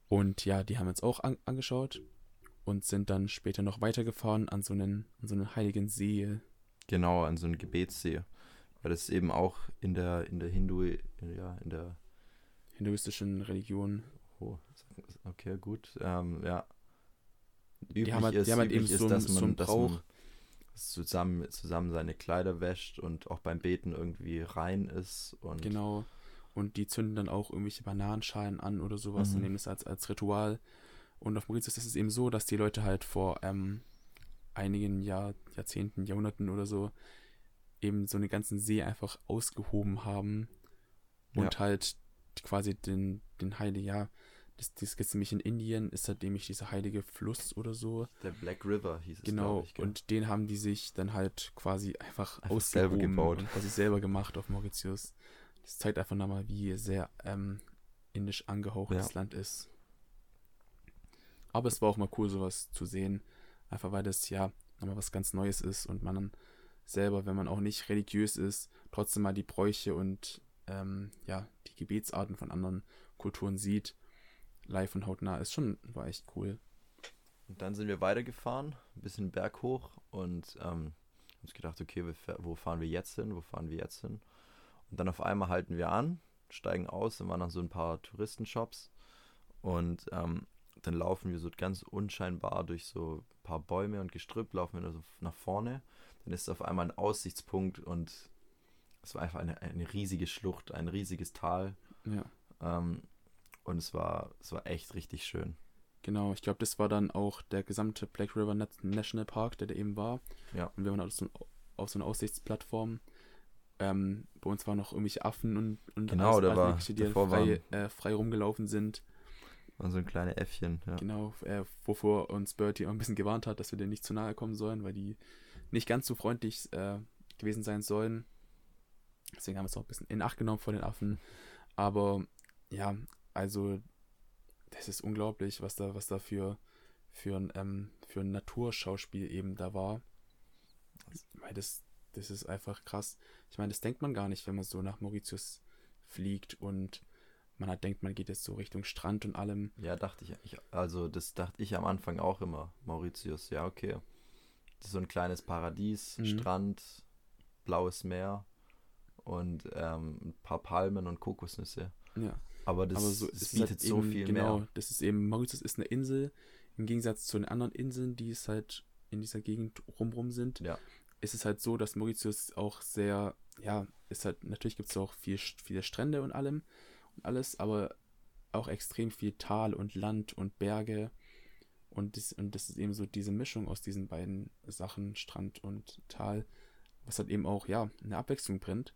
Und ja, die haben wir uns auch an, angeschaut und sind dann später noch weitergefahren an so einen, an so einen heiligen See. Genau, an so einem Gebetssee. Weil das eben auch in der, in der Hindu, ja, in der hinduistischen Religion. Oh, okay, gut. Ähm, ja. Die Üblich haben halt- die ist, haben halt eben ist so dass so man, einen dass Brauch. man zusammen, zusammen seine Kleider wäscht und auch beim Beten irgendwie rein ist. Und Genau. Und die zünden dann auch irgendwelche Bananenschalen an oder sowas und Mhm. nehmen es als, als Ritual. Und auf Mauritius ist es eben so, dass die Leute halt vor ähm, einigen Jahr, Jahrzehnten, Jahrhunderten oder so eben so einen ganzen See einfach ausgehoben haben und halt quasi den, den Heiligen, ja, das, das gibt nämlich in Indien, ist halt nämlich dieser heilige Fluss oder so. der Black River hieß es, Genau, ich. und den haben die sich dann halt quasi einfach, Einfach selber gebaut. und quasi selber gemacht auf Mauritius. Das zeigt einfach nochmal, wie sehr ähm, indisch angehaucht Ja. das Land ist. Aber es war auch mal cool, sowas zu sehen. Einfach weil das ja nochmal was ganz Neues ist und man dann selber, wenn man auch nicht religiös ist, trotzdem mal die Bräuche und ähm, ja, die Gebetsarten von anderen Kulturen sieht. Live und hautnah ist schon, war echt cool. Und dann sind wir weitergefahren, ein bisschen berghoch und ähm, uns gedacht, okay, wo fahren wir jetzt hin? Wo fahren wir jetzt hin? Und dann auf einmal halten wir an, steigen aus, dann waren noch so ein paar Touristenshops und ähm, dann laufen wir so ganz unscheinbar durch so paar Bäume und Gestrüpp, laufen wir nach vorne. Dann ist es auf einmal ein Aussichtspunkt und es war einfach eine, eine riesige Schlucht, ein riesiges Tal. Ja. Ähm, und es war, es war echt richtig schön. Genau, ich glaube, das war dann auch der gesamte Black River Nat- National Park, der da eben war. Ja. Und wir waren auf so, auf so einer Aussichtsplattform. Ähm, bei uns waren noch irgendwelche Affen und, und Genau, da war- Mögliche, die frei, äh, frei rumgelaufen sind. Und so ein kleines Äffchen. Ja. Genau, äh, wovor uns Bertie auch ein bisschen gewarnt hat, dass wir denen nicht zu nahe kommen sollen, weil die nicht ganz so freundlich äh, gewesen sein sollen. Deswegen haben wir es auch ein bisschen in Acht genommen vor den Affen. Aber ja, also das ist unglaublich, was da, was da für, für, ein, ähm, für ein Naturschauspiel eben da war. Meine, das, das ist einfach krass. Ich meine, das denkt man gar nicht, wenn man so nach Mauritius fliegt und man halt denkt, man geht jetzt so Richtung Strand und allem. Ja, dachte ich, ich. Also, das dachte ich am Anfang auch immer. Mauritius, ja, okay. Das ist so ein kleines Paradies, Mhm. Strand, blaues Meer und ähm, ein paar Palmen und Kokosnüsse. Ja. Aber das, aber so, das ist bietet halt so eben, viel genau, mehr. das ist eben, Mauritius ist eine Insel, im Gegensatz zu den anderen Inseln, die es halt in dieser Gegend rumrum sind, Ja. ist es halt so, dass Mauritius auch sehr, ja, ist halt, natürlich gibt es auch viel, viele Strände und allem alles, aber auch extrem viel Tal und Land und Berge und das, und das ist eben so diese Mischung aus diesen beiden Sachen, Strand und Tal, was halt eben auch, ja, eine Abwechslung bringt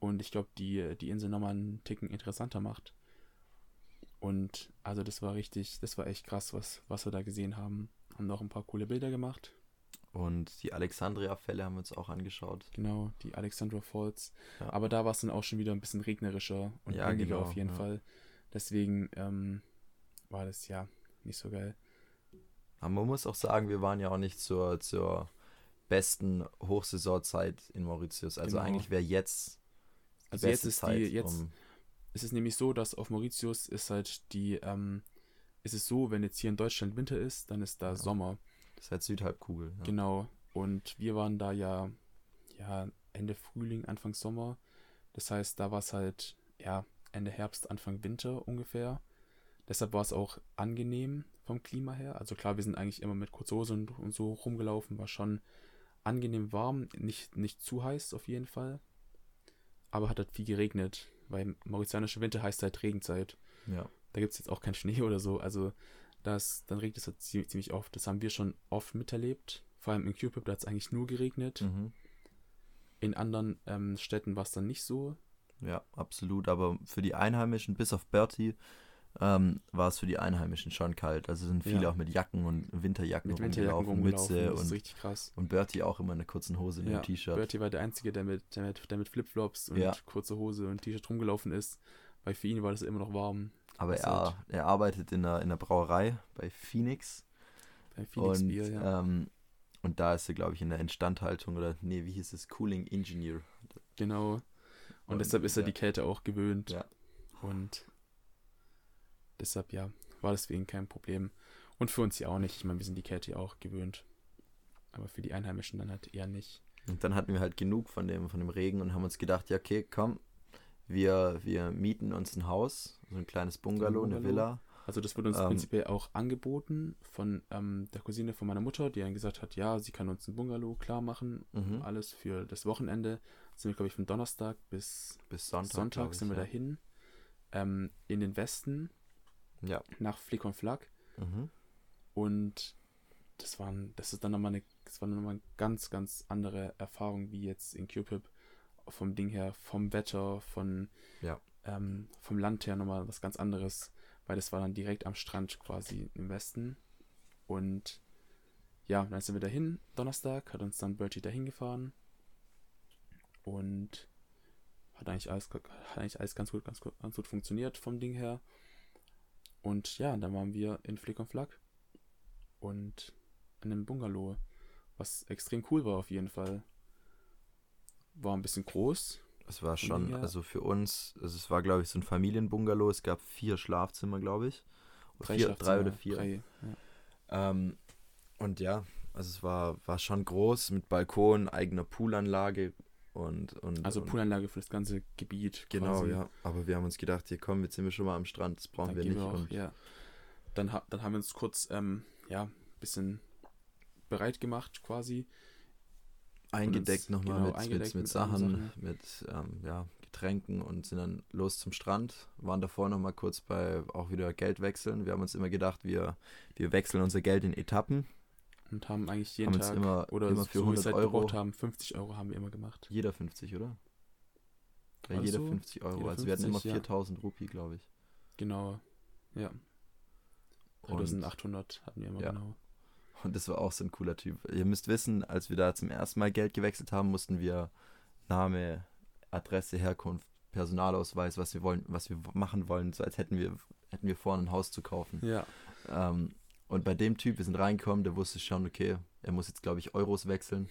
Und ich glaube, die, die Insel nochmal einen Ticken interessanter macht. Und also das war richtig, das war echt krass, was, was wir da gesehen haben. Haben noch ein paar coole Bilder gemacht. Und die Alexandria-Fälle haben wir uns auch angeschaut. Genau, die Alexandra Falls. Ja. Aber da war es dann auch schon wieder ein bisschen regnerischer und Ja, windiger genau, auf jeden ja. Fall. Deswegen ähm, war das ja nicht so geil. Aber man muss auch sagen, wir waren ja auch nicht zur, zur besten Hochsaisonzeit in Mauritius. Also Genau. eigentlich wäre jetzt die Also jetzt beste ist Zeit, die, jetzt um, ist es nämlich so, dass auf Mauritius ist halt die, ähm, ist es so, wenn jetzt hier in Deutschland Winter ist, dann ist da Ja. Sommer. Das ist halt Südhalbkugel. Ja. Genau. Und wir waren da ja, ja Ende Frühling, Anfang Sommer. Das heißt, da war es halt, ja, Ende Herbst, Anfang Winter ungefähr. Deshalb war es auch angenehm vom Klima her. Also klar, wir sind eigentlich immer mit kurzer Hose und, und so rumgelaufen. War schon angenehm warm, nicht, nicht zu heiß auf jeden Fall. Aber hat halt viel geregnet, weil mauritianische Winter heißt halt Regenzeit. ja. Da gibt es jetzt auch keinen Schnee oder so. Also das, dann regnet es halt ziemlich, ziemlich oft. Das haben wir schon oft miterlebt. Vor allem in Cupid, da hat es eigentlich nur geregnet. Mhm. In anderen ähm, Städten war es dann nicht so. Ja, absolut. Aber für die Einheimischen, bis auf Bertie, ähm, war es für die Einheimischen schon kalt. Also sind viele Ja. auch mit Jacken und Winterjacken, Mit rumgelaufen, rumgelaufen. Mütze und, richtig krass. und Bertie auch immer in einer kurzen Hose und Ja, einem T-Shirt. Bertie war der Einzige, der mit, der mit, der mit Flipflops und Ja. kurzer Hose und T-Shirt rumgelaufen ist. Weil für ihn war das immer noch warm. Aber er, er arbeitet in einer, in einer Brauerei bei Phoenix. Bei Phoenix und, Bier, ja. ähm, und da ist er, glaube ich, in der Instandhaltung oder, nee, wie hieß es? Cooling Engineer. Genau. Und, Und, deshalb ist er ja. die Kälte auch gewöhnt. Ja. Und deshalb, ja, war deswegen kein Problem. Und für uns ja auch nicht. Ich meine, wir sind die Kälte ja auch gewöhnt. Aber für die Einheimischen dann halt eher nicht. Und dann hatten wir halt genug von dem, von dem Regen und haben uns gedacht, ja, okay, komm, wir, wir mieten uns ein Haus, so ein kleines Bungalow, eine Bungalow. Villa. Also das wurde uns Ähm, prinzipiell auch angeboten von ähm, der Cousine von meiner Mutter, die dann gesagt hat, ja, sie kann uns ein Bungalow klar machen. Mhm. Alles für das Wochenende. Sind wir, glaube ich, von Donnerstag bis Bis Sonntag. Sonntag, glaub ich, sind wir ja. dahin. Ähm, in den Westen Ja. nach Flick und Flack. Mhm. Und das waren, das ist dann nochmal eine, das war nochmal eine ganz, ganz andere Erfahrung wie jetzt in Cupid. Vom Ding her, vom Wetter, von Ja. ähm, vom Land her nochmal was ganz anderes, weil das war dann direkt am Strand quasi im Westen. Und ja, dann sind wir dahin, Donnerstag, hat uns dann Bertie dahin gefahren. Und hat eigentlich alles, hat eigentlich alles ganz gut, ganz gut, ganz gut funktioniert vom Ding her. Und ja, dann waren wir in Flick und Flack und in einem Bungalow, was extrem cool war auf jeden Fall. War ein bisschen groß. Es war schon, her- also für uns, also es war, glaube ich, so ein Familienbungalow. Es gab vier Schlafzimmer, glaube ich. Oder vier, drei oder vier. Drei, ja. Ähm, und ja, also es war, war schon groß mit Balkon, eigener Poolanlage und. und Also Poolanlage für das ganze Gebiet. Genau, quasi. ja. Aber wir haben uns gedacht, hier kommen, jetzt sind wir schon mal am Strand, das brauchen Dann wir nicht. wir auch, ja. Dann, dann haben wir uns kurz, ähm, ja, ein bisschen bereit gemacht quasi. Eingedeckt nochmal genau, mit, eingedeckt mit, mit mit Sachen, Sachen. mit ähm, ja, Getränken und sind dann los zum Strand. Waren davor nochmal kurz bei auch wieder Geld wechseln. Wir haben uns immer gedacht, wir, wir wechseln unser Geld in Etappen. Und haben eigentlich jeden Haben Tag, immer, oder immer für so wie wir es 100 halt Euro. haben, 50 Euro haben wir immer gemacht. Jeder 50, oder? Ja, das jeder so? 50 Euro. Jeder also wir hatten immer 50, ja. 4000 Rupie, glaube ich. Genau, ja. Und, 3800 hatten wir immer Ja. genau. Und das war auch so ein cooler Typ. Ihr müsst wissen, als wir da zum ersten Mal Geld gewechselt haben, mussten wir Name, Adresse, Herkunft, Personalausweis, was wir wollen, was wir machen wollen, so als hätten wir, hätten wir vor, ein Haus zu kaufen. Ja, Ähm, und bei dem Typ, wir sind reingekommen, der wusste schon, okay, er muss jetzt, glaube ich, Euros wechseln.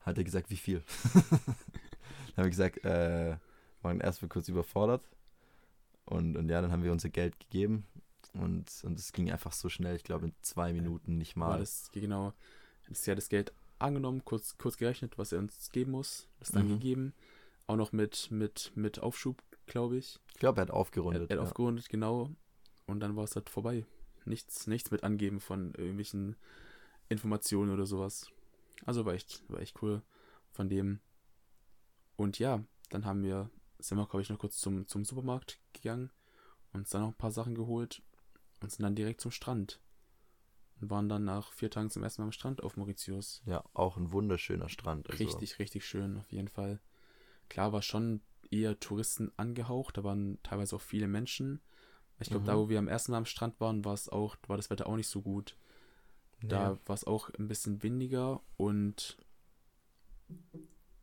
Hat er gesagt, wie viel? dann haben wir gesagt, äh, waren erstmal kurz überfordert. Und, und ja, dann haben wir unser Geld gegeben. Und, und es ging einfach so schnell, ich glaube in zwei Minuten nicht war mal. das genau. Das ja das Geld angenommen, kurz, kurz gerechnet, was er uns geben muss. Das dann Mhm. gegeben. Auch noch mit, mit, mit Aufschub, glaube ich. Ich glaube, er hat Er, aufgerundet. er hat ja. aufgerundet, genau. Und dann war es halt vorbei. Nichts, nichts mit Angeben von irgendwelchen Informationen oder sowas. Also war echt, war echt cool von dem. Und ja, dann haben wir, sind wir, glaube ich, noch kurz zum, zum Supermarkt gegangen, uns dann noch ein paar Sachen geholt und sind dann direkt zum Strand. Und waren dann nach vier Tagen zum ersten Mal am Strand auf Mauritius. ja, auch ein wunderschöner Strand. Also, Richtig, richtig schön, auf jeden Fall. Klar war schon eher Touristen angehaucht. Da waren teilweise auch viele Menschen. Ich glaube, Mhm. da, wo wir am ersten Mal am Strand waren, war es auch, war das Wetter auch nicht so gut. Da war es auch ein bisschen windiger und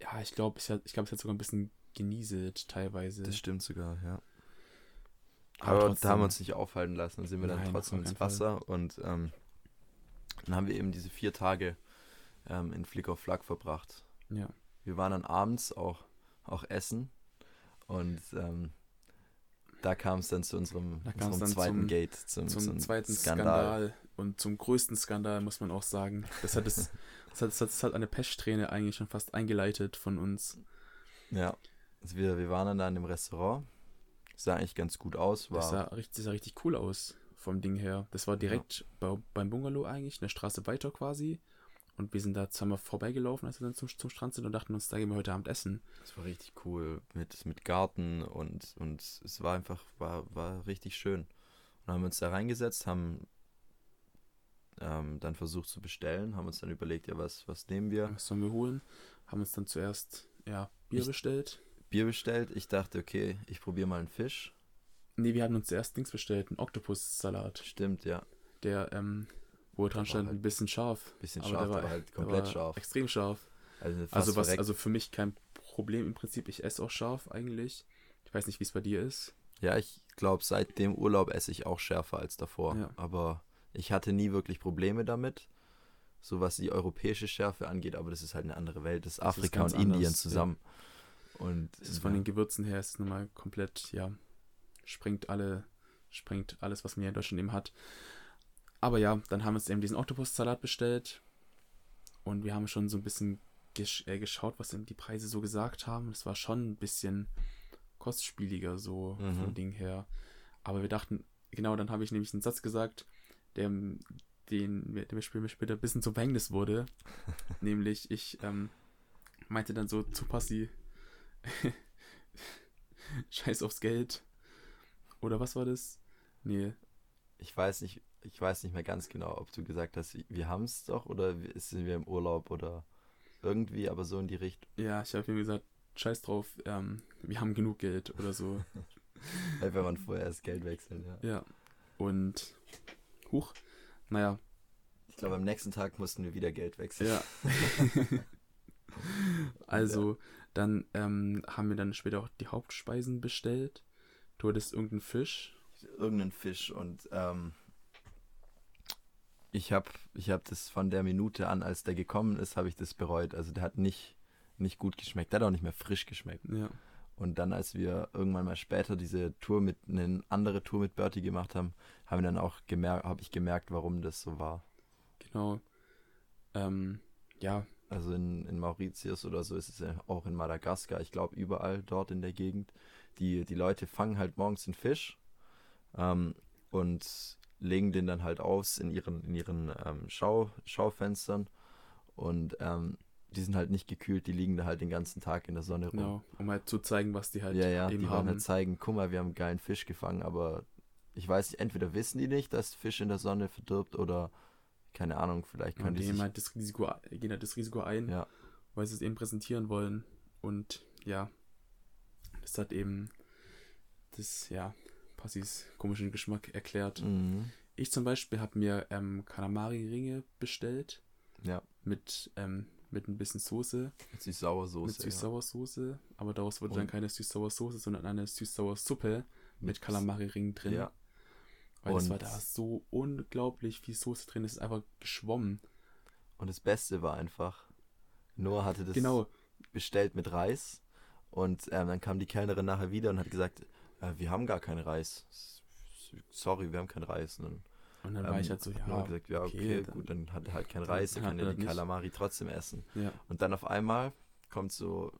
ja, ich glaube, ich, ich glaube, es hat sogar ein bisschen genieselt teilweise. Das stimmt sogar, ja. Aber Aber, da haben wir uns nicht aufhalten lassen. Dann sind wir Nein, dann trotzdem ins keinen Fall. Wasser und ähm, dann haben wir eben diese vier Tage ähm, in Flick auf Flack verbracht. Ja. Wir waren dann abends auch, auch essen und ähm, da kam es dann zu unserem, Da unserem dann zweiten zum- Gate, zum, Zum, zum zweiten Skandal. und zum größten Skandal, muss man auch sagen. Das hat, es, das hat, das hat, das hat eine Peststrähne eigentlich schon fast eingeleitet von uns. Ja, also wir, wir waren dann da in dem Restaurant. Sah eigentlich ganz gut aus. War, Das sah, richtig, das sah richtig cool aus vom Ding her. Das war direkt bei, beim Bungalow eigentlich, eine Straße weiter quasi. Und wir sind da zweimal vorbeigelaufen, als wir dann zum, zum Strand sind und dachten uns, da gehen wir heute Abend essen. Es war richtig cool mit, mit Garten und, und es war einfach, war, war richtig schön. Und dann haben wir uns da reingesetzt, haben ähm, dann versucht zu bestellen, haben uns dann überlegt, ja, was, was nehmen wir? Was sollen wir holen? Haben uns dann zuerst ja, Bier Ich- bestellt. Bier bestellt. Ich dachte, okay, ich probiere mal einen Fisch. Nee, wir haben uns zuerst Dings bestellt, einen Oktopussalat. Stimmt, ja. Der, ähm, wo dran war stand, halt ein bisschen scharf. Bisschen Aber scharf, der war- aber halt komplett scharf. Extrem scharf. Also, Also was, also für mich kein Problem im Prinzip. Ich esse auch scharf eigentlich. Ich weiß nicht, wie es bei dir ist. Ja, ich glaube, seit dem Urlaub esse ich auch schärfer als davor. Ja. Aber ich hatte nie wirklich Probleme damit, so was die europäische Schärfe angeht. Aber das ist halt eine andere Welt. Das ist Das ist Afrika ganz und Indien anders, ja. Und Es ist von den Gewürzen her ist es nochmal komplett, ja, springt alle, springt alles, was man hier in Deutschland eben hat. Aber ja, dann haben wir uns eben diesen Oktopussalat bestellt. Und wir haben schon so ein bisschen gesch äh, geschaut, was eben die Preise so gesagt haben. Es war schon ein bisschen kostspieliger so Mhm. vom Ding her. Aber wir dachten, genau, dann habe ich nämlich einen Satz gesagt, der, den, mir- der mir später später ein bisschen zum Verhängnis wurde. nämlich, ich ähm, meinte dann so zu Passi, Scheiß aufs Geld. Oder was war das? Nee, ich weiß nicht, ich weiß nicht mehr ganz genau, ob du gesagt hast, wir haben es doch oder sind wir im Urlaub oder irgendwie, aber so in die Richtung. ja, ich habe ihm gesagt, scheiß drauf, ähm, wir haben genug Geld oder so. Wenn man vorher das Geld wechseln, ja. ja. Und, huch, naja, Ich glaube, am nächsten Tag mussten wir wieder Geld wechseln. ja. also, dann ähm, haben wir dann später auch die Hauptspeisen bestellt. Du hattest irgendeinen Fisch. irgendeinen Fisch und ähm, ich habe ich hab das von der Minute an, als der gekommen ist, habe ich das bereut. Also der hat nicht, nicht gut geschmeckt, der hat auch nicht mehr frisch geschmeckt. Ja, Und dann, als wir irgendwann mal später diese Tour mit, eine andere Tour mit Bertie gemacht haben, haben wir dann auch gemerkt, habe ich gemerkt, warum das so war. genau. Ähm, ja, Also in, in Mauritius oder so ist es ja auch in Madagaskar, ich glaube überall dort in der Gegend. Die, die Leute fangen halt morgens den Fisch ähm, und legen den dann halt aus in ihren, in ihren ähm, Schau, Schaufenstern und ähm, die sind halt nicht gekühlt, die liegen da halt den ganzen Tag in der Sonne rum. genau. Um halt zu zeigen, was die halt ja, ja, eben die wollen haben. halt zeigen, guck mal, wir haben einen geilen Fisch gefangen, aber ich weiß nicht, entweder wissen die nicht, dass Fisch in der Sonne verdirbt oder keine Ahnung, vielleicht Ja, können und die nehmen halt das Risiko, gehen halt das Risiko ein, Ja, weil sie es eben präsentieren wollen. Und ja, das hat eben das, ja, Passis komischen Geschmack erklärt. mhm. Ich zum Beispiel habe mir ähm, Kalamari-Ringe bestellt ja, mit, ähm, mit ein bisschen Soße, mit Süß-Sauer-Soße. mit ja. Süß-Sauer-Soße, aber daraus wurde dann Und- keine Süß-Sauer-Soße, sondern eine Süß-Sauer-Suppe mit Kalamari-Ringen drin. Ja, Weil es Und- war da so unglaublich viel Soße drin, es ist einfach geschwommen. und das Beste war einfach, Noah hatte das Genau, bestellt mit Reis und ähm, dann kam die Kellnerin nachher wieder und hat gesagt, äh, wir haben gar keinen Reis. Sorry, wir haben keinen Reis. Und dann, und dann war ähm, ich halt so, ja, Noah gesagt, ja, okay, okay, dann- gut, dann hat er halt keinen dann Reis, er kann er ja die nicht. Kalamari trotzdem essen. ja. Und dann auf einmal kommt so,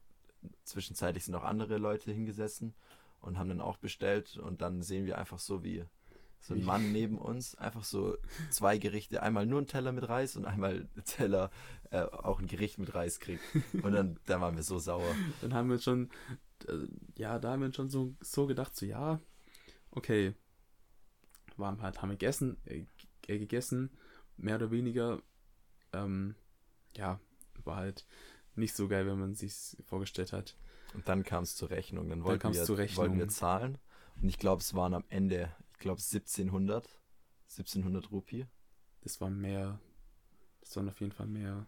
zwischenzeitlich sind auch andere Leute hingesessen und haben dann auch bestellt und dann sehen wir einfach so wie so ein? Mann neben uns, einfach so zwei Gerichte, einmal nur ein Teller mit Reis und einmal ein Teller, äh, auch ein Gericht mit Reis kriegt. Und dann, da waren wir so sauer. Dann haben wir schon, äh, ja, da haben wir schon so, so gedacht, so, ja, okay. Waren halt, haben wir gegessen, äh, äh, gegessen, mehr oder weniger, ähm, ja, war halt nicht so geil, wenn man sich vorgestellt hat. Und dann kam es zur Rechnung. Dann Dann wollten, kam's wir, zur Rechnung. wollten wir zahlen. Und ich glaube, es waren am Ende, glaube 1700. 1700 Rupie. Das war mehr. Das waren auf jeden Fall mehr.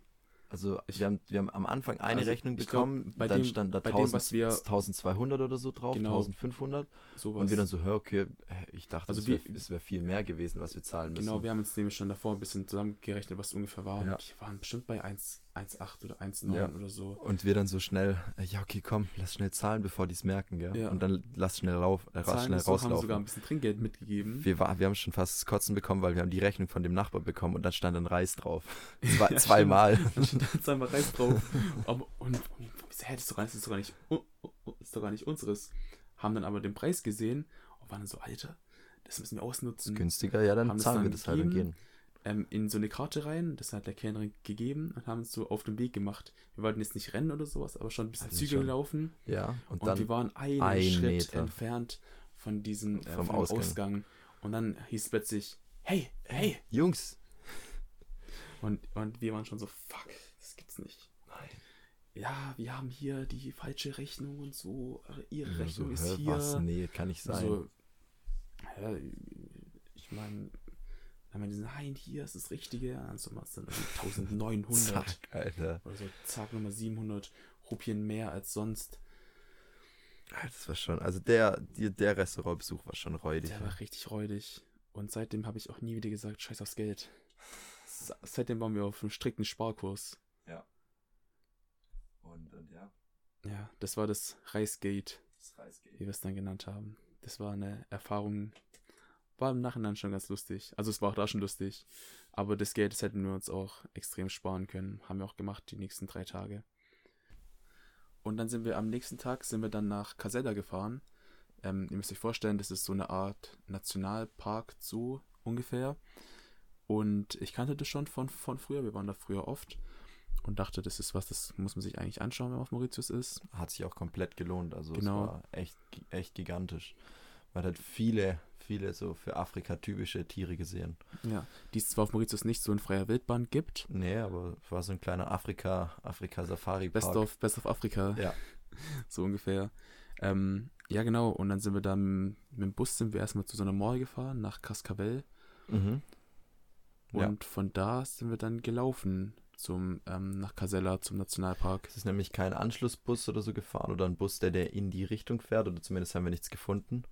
Also Ich- wir, haben, wir haben am Anfang eine Also, Rechnung ich glaub, bekommen, bei dann dem- stand da bei dem, 1000, was wir- 1200 oder so drauf, Genau. 1500. Sowas. Und wir dann so, hör, okay, ich dachte, Also es wäre wir- wär viel mehr gewesen, was wir zahlen müssen. Genau, wir haben uns nämlich schon davor ein bisschen zusammengerechnet, was ungefähr war. Ja. Und die waren bestimmt bei 1 1,8 oder 1,9 Ja. oder so. Und wir dann so schnell, äh, ja, okay, komm, lass schnell zahlen, bevor die es merken, gell? Ja. Und dann lass schnell, lauf, äh, Zahlen schnell und so, haben sogar rauslaufen. ein bisschen Trinkgeld mitgegeben. Wir, war, wir haben schon fast das Kotzen bekommen, weil wir haben die Rechnung von dem Nachbar bekommen und dann stand ein Reis drauf. Zwei, Ja, zweimal. Dann stand zweimal Reis drauf. Und, und hä, das ist doch gar nicht, das ist doch gar nicht, das ist doch gar nicht unseres. Haben dann aber den Preis gesehen und waren dann so, Alter, das müssen wir ausnutzen. Günstiger, ja, dann Haben zahlen wir dann das halt und gehen. Ähm, in so eine Karte rein, das hat der Kellnerin gegeben und haben es so auf dem Weg gemacht. Wir wollten jetzt nicht rennen oder sowas, aber schon ein bisschen Also zügiger schon. laufen. Ja, und, Und, dann wir waren einen ein Schritt Meter. entfernt von diesem äh, Vom vom Ausgang. Ausgang. Und dann hieß es plötzlich, hey, hey. Jungs. Und, und wir waren schon so, fuck, das gibt's nicht. Nein. Ja, wir haben hier die falsche Rechnung und so. äh, Ihre Ja, Rechnung so, ist hä, hier. Was? Nee, kann nicht sein. Also, ja, ich meine, dann meinte sie, nein, hier ist das Richtige. Also machst du dann irgendwie 1900 Zack, Alter. oder so, zack, nochmal 700 Rupien mehr als sonst. Alter, Das war schon, also der, die, der Restaurantbesuch war schon räudig. Der war richtig räudig. Und seitdem habe ich auch nie wieder gesagt, scheiß aufs Geld. Seitdem waren wir auf einem strikten Sparkurs. Und, und ja, Ja, das war das Reisgate, das Reisgate. wie wir es dann genannt haben. Das war eine Erfahrung, war im Nachhinein schon ganz lustig. Also es war auch da schon lustig. Aber das Geld, das hätten wir uns auch extrem sparen können. Haben wir auch gemacht die nächsten drei Tage. Und dann sind wir am nächsten Tag sind wir dann nach Casella gefahren. Ähm, ihr müsst euch vorstellen, das ist so eine Art Nationalpark Zoo ungefähr. Und ich kannte das schon von, von früher. Wir waren da früher oft. Und dachte, das ist was, das muss man sich eigentlich anschauen, wenn man auf Mauritius ist. Hat sich auch komplett gelohnt. Also Genau. es war echt, echt gigantisch. Man hat viele, viele so für Afrika typische Tiere gesehen. Ja, die es zwar auf Mauritius nicht so in freier Wildbahn gibt. Nee, aber es war so ein kleiner Afrika, Afrika-Safari-Park. Best of, Best of Afrika. Ja. So ungefähr. Ähm, ja, genau. Und dann sind wir dann mit dem Bus sind wir erstmal zu so einer Mall gefahren, nach Cascavel. Mhm. Ja. Und von da sind wir dann gelaufen zum, ähm, nach Casella, zum Nationalpark. Es ist nämlich kein Anschlussbus oder so gefahren oder ein Bus, der, der in die Richtung fährt oder zumindest haben wir nichts gefunden.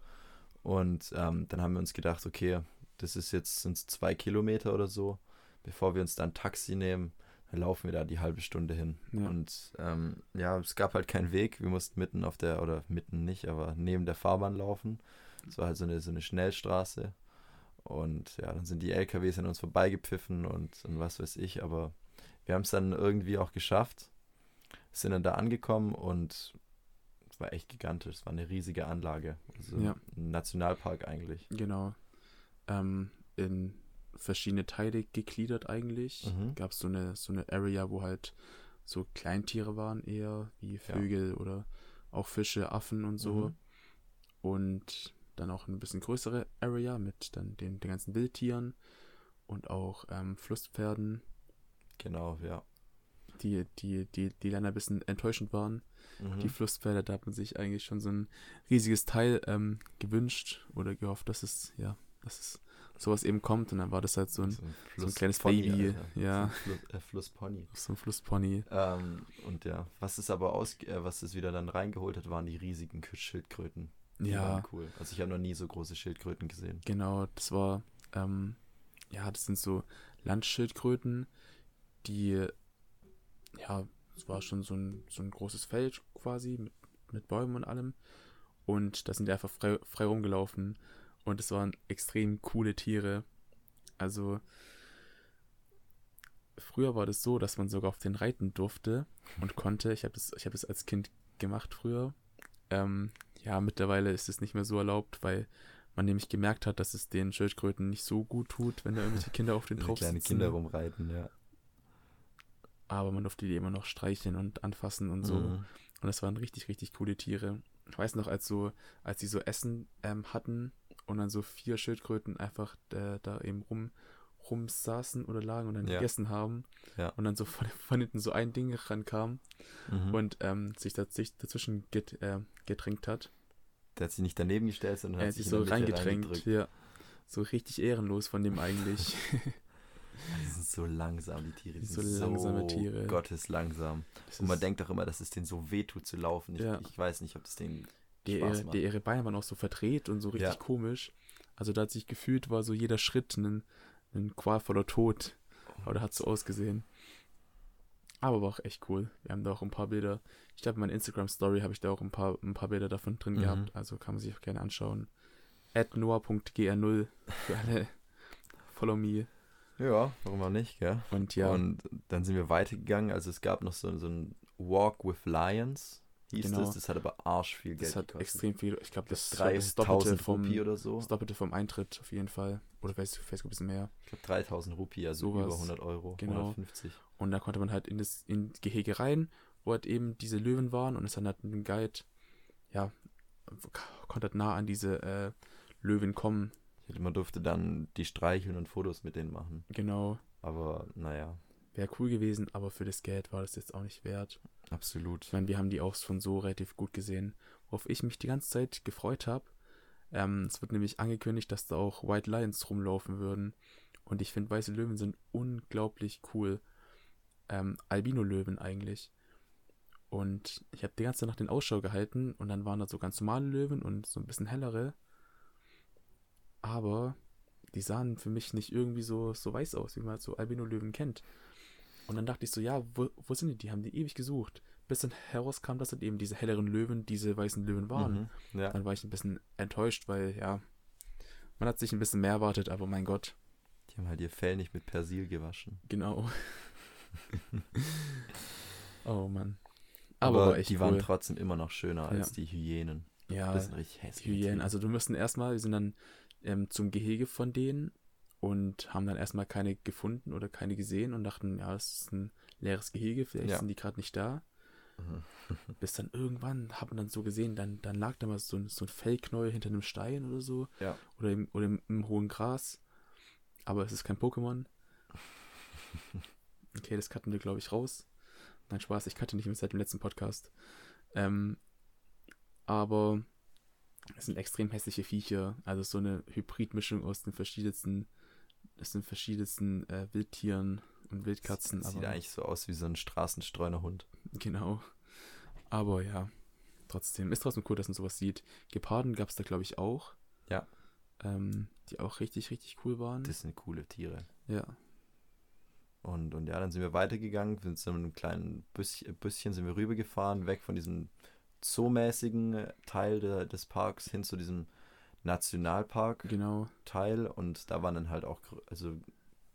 Und ähm, dann haben wir uns gedacht, okay, das ist jetzt sind's zwei Kilometer oder so. Bevor wir uns dann ein Taxi nehmen, dann laufen wir da die halbe Stunde hin. Ja. Und ähm, ja, es gab halt keinen Weg. Wir mussten mitten auf der, oder mitten nicht, aber neben der Fahrbahn laufen. Es war halt so eine, so eine Schnellstraße. Und ja, dann sind die LKWs an uns vorbeigepfiffen und, und was weiß ich. Aber wir haben es dann irgendwie auch geschafft. Sind dann da angekommen und es war echt gigantisch. Es war eine riesige Anlage. Also Ja. ein Nationalpark eigentlich. Genau. Ähm, in verschiedene Teile gegliedert eigentlich. Mhm. Gab es so eine, so eine Area, wo halt so Kleintiere waren eher, wie Vögel oder auch Fische, Affen und so. Mhm. Und dann auch ein bisschen größere Area mit dann den, den ganzen Wildtieren und auch ähm, Flusspferden, Genau, ja. die, die, die, die leider ein bisschen enttäuschend waren. Mhm. Die Flusspferde, da hat man sich eigentlich schon so ein riesiges Teil ähm, gewünscht oder gehofft, dass es, ja, dass es sowas eben kommt. Und dann war das halt so ein, so ein, so ein kleines Flusspony, Baby, Alter. ja. So ein Fluss, äh, Flusspony. so ein Flusspony. Ähm, und ja, was es aber aus, äh, was es wieder dann reingeholt hat, waren die riesigen Schildkröten. Die Ja, cool. Also ich habe noch nie so große Schildkröten gesehen. genau, das war, ähm, ja, das sind so Landschildkröten, die, ja, es war schon so ein, so ein großes Feld quasi mit, mit Bäumen und allem. Und da sind die einfach frei, frei rumgelaufen. Und es waren extrem coole Tiere. Also, früher war das so, dass man sogar auf den reiten durfte und konnte. Ich habe das, ich hab das als Kind gemacht früher. Ähm, ja, mittlerweile ist es nicht mehr so erlaubt, weil man nämlich gemerkt hat, dass es den Schildkröten nicht so gut tut, wenn da irgendwelche Kinder auf den drauf kleine sitzen. Kinder rumreiten, ja. Aber man durfte die immer noch streicheln und anfassen und so. Mhm. Und das waren richtig, richtig coole Tiere. Ich weiß noch, als so, als sie so Essen ähm, hatten und dann so vier Schildkröten einfach äh, da eben rum, rumsaßen oder lagen und dann Ja. gegessen haben Ja. und dann so von, von hinten so ein Ding rankam Mhm. und ähm, sich, sich dazwischen get, äh, getränkt hat. der hat sich nicht daneben gestellt, sondern Er hat sich sich so reingedrängt. reingedrückt. Ja. So richtig ehrenlos von dem eigentlich. Die sind so langsam, die Tiere. Die So sind langsame so Tiere. gotteslangsam. Das Und man denkt auch immer, dass es denen so wehtut zu laufen. Ich, Ja. ich weiß nicht, ob das denen die, Spaß macht. die, ihre Beine waren auch so verdreht und so richtig Ja. komisch. Also da hat sich gefühlt, war so jeder Schritt ein, ein qualvoller Tod. Aber da hat so ausgesehen. Aber war auch echt cool. Wir haben da auch ein paar Bilder. Ich glaube, in meiner Instagram-Story habe ich da auch ein paar, ein paar Bilder davon drin Mhm. gehabt. Also kann man sich auch gerne anschauen. At noah.gr0 für alle. Follow me. Ja, warum auch nicht, gell? Und ja, Und dann sind wir weitergegangen. Also es gab noch so, so ein Walk with Lions, hieß Genau. das. Das hat aber arsch viel Geld das hat gekostet. extrem viel. Ich glaube, das ist das Doppelte 3000 vom, Rupie oder so. das Doppelte vom Eintritt auf jeden Fall. Oder vielleicht, vielleicht ein bisschen mehr. Ich glaube 3000 Rupie, also Sowas. über 100 Euro, Genau. 150. Und da konnte man halt in das in Gehege rein, wo halt eben diese Löwen waren und es dann halt dem Guide, ja, konnte halt nah an diese äh, Löwen kommen. Hätte, man durfte dann die streicheln und Fotos mit denen machen. Genau. Aber naja, Wäre cool gewesen, aber für das Geld war das jetzt auch nicht wert. absolut. Ich meine, wir haben die auch schon so relativ gut gesehen. Worauf ich mich die ganze Zeit gefreut habe. Ähm, es wird nämlich angekündigt, dass da auch White Lions rumlaufen würden. Und ich finde, weiße Löwen sind unglaublich cool. Ähm, Albino-Löwen eigentlich. Und ich habe die ganze Zeit nach den Ausschau gehalten und dann waren da so ganz normale Löwen und so ein bisschen hellere. Aber die sahen für mich nicht irgendwie so, so weiß aus, wie man so Albino-Löwen kennt. Und dann dachte ich so, ja, wo, wo sind die? Die haben die ewig gesucht. Bis dann herauskam, dass dann eben diese helleren Löwen diese weißen Löwen waren. Mhm. Ja. Dann war ich ein bisschen enttäuscht, weil ja, man hat sich ein bisschen mehr erwartet, aber mein Gott, Die haben halt ihr Fell nicht mit Persil gewaschen. genau. oh Mann. Aber, Aber, war die cool. waren trotzdem immer noch schöner als Ja. die Hyänen. ja, Das sind richtig die hässliche Hyänen. Also du müssen erstmal, wir sind dann ähm, zum Gehege von denen und haben dann erstmal keine gefunden oder keine gesehen und dachten, ja, das ist ein leeres Gehege, vielleicht Ja. sind die gerade nicht da. Mhm. Bis dann irgendwann hat man dann so gesehen, dann, dann lag da mal so ein, so ein Fellknäuel hinter einem Stein oder so. Ja. Oder im, oder im, im hohen Gras. Aber es ist kein Pokémon. Okay, das cutten wir, glaube ich, raus. Nein, Spaß, ich cutte nicht mehr seit dem letzten Podcast. Ähm, aber es sind extrem hässliche Viecher. Also so eine Hybridmischung aus den verschiedensten, aus den verschiedensten äh, Wildtieren und Wildkatzen. Sieht aber eigentlich so aus wie so ein Straßenstreunerhund. Genau. Aber ja, trotzdem. Ist trotzdem cool, dass man sowas sieht. Geparden gab es da, glaube ich, auch. Ja. Ähm, die auch richtig, richtig cool waren. Das sind coole Tiere. ja. Und, und ja, dann sind wir weitergegangen. Mit so einem kleinen Büsschen, Büsschen sind wir rübergefahren, weg von diesem zoomäßigen äh, Teil de, des Parks hin zu diesem Nationalpark-Teil. Genau. Und da waren dann halt auch also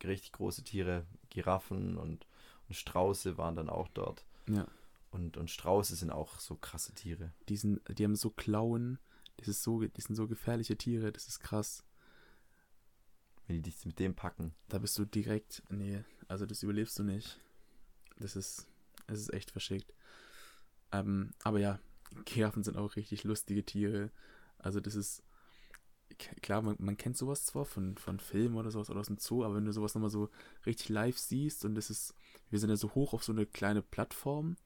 richtig große Tiere, Giraffen und, und Strauße waren dann auch dort. Ja. Und, und Strauße sind auch so krasse Tiere. Die, sind, die haben so Klauen. Das ist so, die sind so gefährliche Tiere. Das ist krass. Wenn die dich mit dem packen. Da bist du direkt. Nee, also das überlebst du nicht. Das ist. Es ist echt verschickt. Ähm, aber ja, Giraffen sind auch richtig lustige Tiere. Also das ist. Klar, man, man kennt sowas zwar von, von Filmen oder sowas oder aus dem Zoo, aber wenn du sowas nochmal so richtig live siehst und das ist, wir sind ja so hoch auf so eine kleine Plattform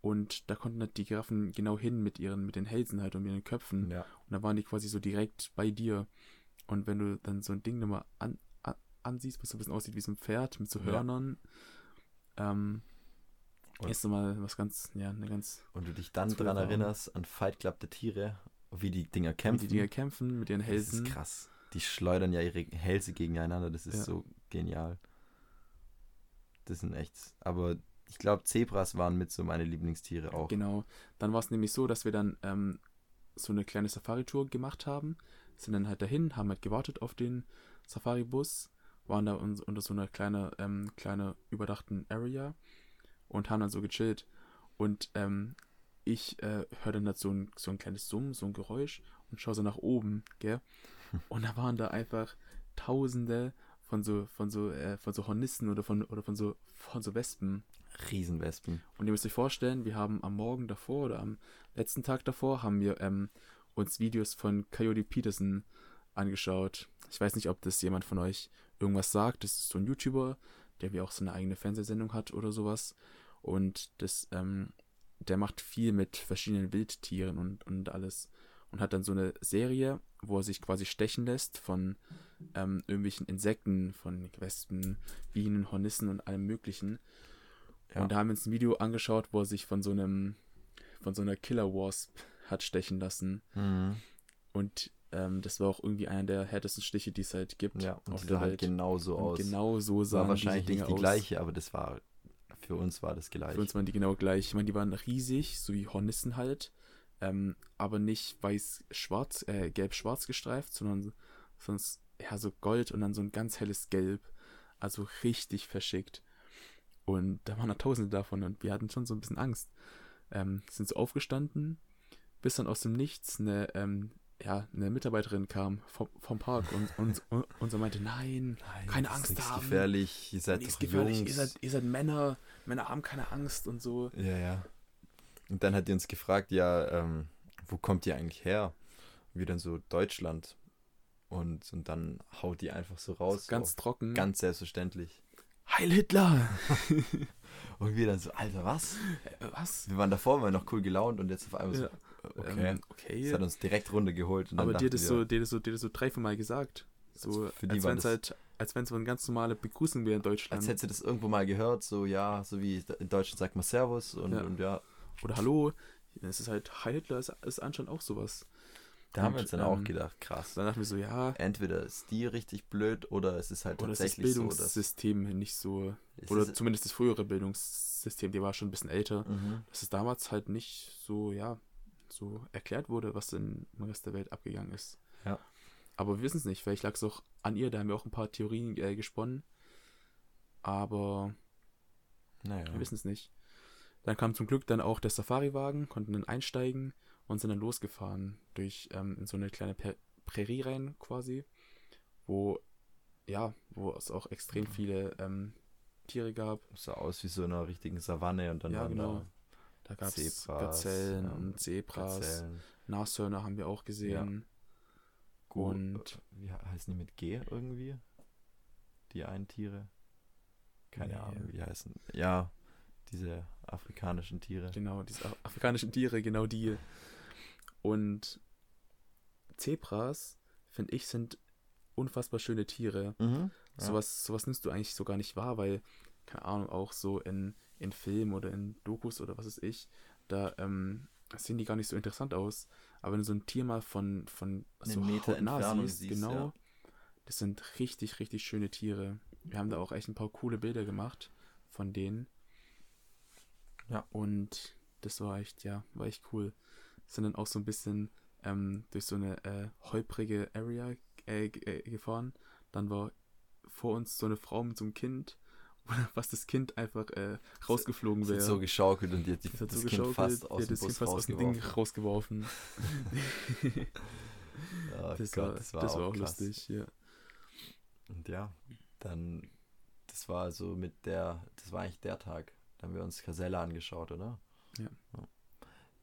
und da konnten halt die Giraffen genau hin mit ihren, mit den Hälsen halt und ihren Köpfen. Ja. Und da waren die quasi so direkt bei dir. Und wenn du dann so ein Ding nochmal an, an, ansiehst, was so ein bisschen aussieht wie so ein Pferd mit so Ja. Hörnern, ähm, Und- ist nochmal was ganz, ja, eine ganz, Und du dich dann dran erinnerst an Fight Club der Tiere, wie die Dinger wie kämpfen. die Dinger kämpfen mit ihren Das Hälsen. ist krass. Die schleudern ja ihre Hälse gegeneinander. Das ist Ja. so genial. Das sind echt. Aber ich glaube, Zebras waren mit so meine Lieblingstiere auch. Genau. Dann war es nämlich so, dass wir dann ähm, so eine kleine Safari-Tour gemacht haben. Sind dann halt dahin, haben halt gewartet auf den Safari-Bus, waren da un unter so einer kleine, ähm, kleine überdachten Area und haben dann so gechillt. Und ähm, ich äh, höre dann halt so ein, so ein kleines Summen, so ein Geräusch und schaue so nach oben, gell? Und da waren da einfach Tausende von so, von so, äh, von so Hornissen oder von, oder von so, von so Wespen. Riesenwespen. Und ihr müsst euch vorstellen, wir haben am Morgen davor oder am letzten Tag davor haben wir ähm, uns Videos von Coyote Peterson angeschaut. Ich weiß nicht, ob das jemand von euch irgendwas sagt. Das ist so ein YouTuber, der wie auch so eine eigene Fernsehsendung hat oder sowas. Und das, ähm, der macht viel mit verschiedenen Wildtieren und, und alles. Und hat dann so eine Serie, wo er sich quasi stechen lässt von ähm, irgendwelchen Insekten, von Wespen, Bienen, Hornissen und allem möglichen. Ja. Und da haben wir uns ein Video angeschaut, wo er sich von so einem, von so einer Killer Wasp hat stechen lassen. Mhm. Und ähm, das war auch irgendwie einer der härtesten Stiche, die es halt gibt Ja, und auf die der sah halt genauso und aus. genau so war sahen wahrscheinlich diese Dinge nicht die aus. gleiche, aber das war für uns war das gleich. Für uns waren die genau gleich. Ich meine, die waren riesig, so wie Hornissen halt. Ähm, aber nicht weiß-schwarz, äh, gelb-schwarz gestreift, sondern sonst ja so gold und dann so ein ganz helles Gelb. Also richtig verschickt. Und da waren da tausende davon und wir hatten schon so ein bisschen Angst. Ähm, sind so aufgestanden, bis dann aus dem Nichts eine, ähm, ja, eine Mitarbeiterin kam vom, vom Park und, und, und, und so meinte, nein, keine das ist Angst nichts haben. gefährlich, ihr seid doch gefährlich, Jungs. ihr seid, ihr seid Männer, Männer haben keine Angst und so. Ja, ja. Und dann hat die uns gefragt, ja, ähm, wo kommt ihr eigentlich her? Und wir dann so, Deutschland. Und, und dann haut die einfach so raus. Ganz so, trocken. ganz selbstverständlich. Heil Hitler! Und wir dann so, Alter, was? Äh, Was? Wir waren davor, waren noch cool gelaunt und jetzt auf einmal Ja. so, okay. Ähm, okay. Das hat uns direkt runtergeholt. Und dann Aber dir das, so, dir, das so, dir das so drei, vier Mal gesagt. So, für die als wenn es halt, als wenn es so eine ganz normale Begrüßung wäre in Deutschland. als hättest du das irgendwo mal gehört, so, ja, so wie in Deutschland sagt man Servus und Ja. und ja Oder Hallo. Es ist halt, Heil Hitler ist, ist anscheinend auch sowas. da haben Und, wir uns dann auch ähm, gedacht, krass. Dann dachten wir so, ja, Entweder ist die richtig blöd oder es ist halt oder ist das tatsächlich so, dass Bildungssystem nicht so, oder zumindest das frühere Bildungssystem, die war schon ein bisschen älter, Mhm. dass es damals halt nicht so, ja, so erklärt wurde, was in, im Rest der Welt abgegangen ist. Ja. Aber wir wissen es nicht, vielleicht lag es auch an ihr, da haben wir auch ein paar Theorien äh, gesponnen. Aber Naja. wir wissen es nicht. Dann kam zum Glück dann auch der Safari-Wagen, konnten dann einsteigen und sind dann losgefahren durch ähm, in so eine kleine per Prärie rein quasi, wo ja, wo es auch extrem viele ähm, Tiere gab. sah aus wie so in einer richtigen Savanne und dann Ja, waren genau. Da gab es Zebras, Gazellen ähm, und da Zebras, Gazellen. Nashörner haben wir auch gesehen. Und- wie he- heißen die mit G irgendwie? Die einen Tiere? Keine Nee. Ahnung, wie heißen. Ja, diese afrikanischen Tiere. Genau, diese af- afrikanischen Tiere, genau die. Und Zebras, finde ich, sind unfassbar schöne Tiere. Mhm. Ja. Sowas, sowas nimmst du eigentlich so gar nicht wahr, weil, keine Ahnung, auch so in, in Filmen oder in Dokus oder was weiß ich, da ähm, sehen die gar nicht so interessant aus. Aber wenn du so ein Tier mal von, von Einen Meter Entfernung siehst, genau, ja. das sind richtig, richtig schöne Tiere. Wir haben da auch echt ein paar coole Bilder gemacht von denen. Ja. Und das war echt, ja, war echt cool. Sind dann auch so ein bisschen ähm, durch so eine äh, holprige Area äh, äh, gefahren. Dann war vor uns so eine Frau mit so einem Kind, was das Kind einfach äh, rausgeflogen Es wäre. hat so geschaukelt und die hat die, Das das, so Kind fast aus dem das Bus fast aus dem Ding rausgeworfen. Oh das, Gott, war, das war, auch krass. lustig, ja. Und ja, dann, das war so mit der, das war eigentlich der Tag. Da haben wir uns Casella angeschaut, oder? Ja.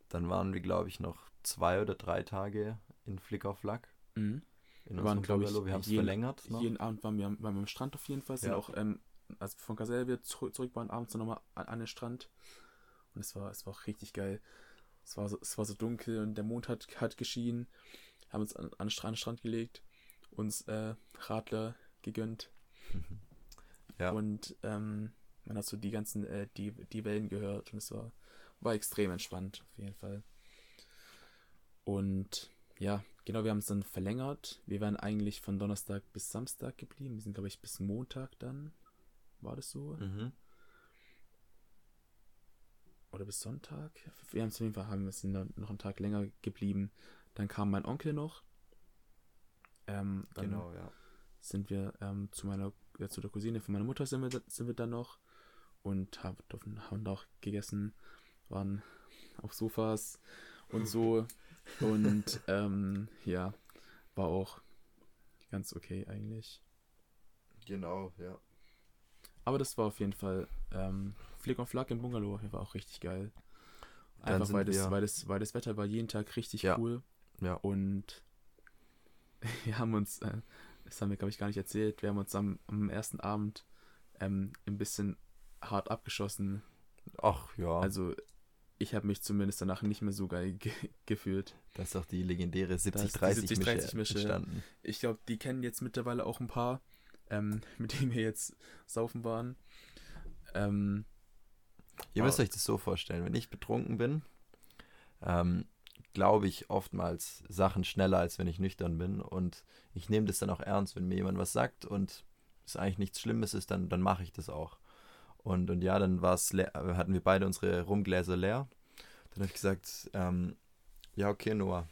Dann waren wir, glaube ich, noch zwei oder drei Tage in Flick auf Lack. Mhm. In Wir waren, unserem glaube ich, wir haben es verlängert. Noch. Jeden Abend waren wir, am- waren wir am Strand auf jeden Fall. Sind Ja. auch, ähm, als wir von Gazelle wieder zurück, zurück waren, abends nochmal an, an den Strand. Und es war, es war auch richtig geil. Es war so, es war so dunkel und der Mond hat, hat geschienen. Haben uns an, an den Strand, an den Strand gelegt, uns äh, Radler gegönnt. Ja. Und ähm, man hat so die ganzen, äh, die, die Wellen gehört und es war, war extrem entspannt, auf jeden Fall. Und ja, genau, wir haben es dann verlängert. Wir wären eigentlich von Donnerstag bis Samstag geblieben. Wir sind, glaube ich, bis Montag dann. War das so? Mhm. Oder bis Sonntag? Wir haben es auf jeden Fall, haben wir sind dann noch einen Tag länger geblieben. Dann kam mein Onkel noch. Ähm, dann Genau, ja. sind wir ähm, zu meiner, äh, zu der Cousine von meiner Mutter sind wir, da- sind wir dann noch und haben, durften- haben auch gegessen, waren auf Sofas und so und ähm, ja, war auch ganz okay eigentlich. Genau, ja. Aber das war auf jeden Fall ähm, Flick und Flack im Bungalow, war auch richtig geil. Einfach weil das, wir- weil, das, weil das Wetter war jeden Tag richtig Ja. cool Ja. und wir haben uns, äh, das haben wir, glaube ich, gar nicht erzählt, wir haben uns am, am ersten Abend ähm, ein bisschen hart abgeschossen. Ach ja. Also ich habe mich zumindest danach nicht mehr so geil ge gefühlt. Da ist doch die legendäre 70-30-Mische entstanden. Ich glaube, die kennen jetzt mittlerweile auch ein paar, ähm, mit denen wir jetzt saufen waren. Ähm, Ihr müsst euch das so vorstellen, wenn ich betrunken bin, ähm, glaube ich oftmals Sachen schneller, als wenn ich nüchtern bin. Und ich nehme das dann auch ernst, wenn mir jemand was sagt und es eigentlich nichts Schlimmes ist, dann, dann mache ich das auch. Und, und ja, dann war's hatten wir beide unsere Rumgläser leer. Dann habe ich gesagt, ähm, ja, okay, Noah,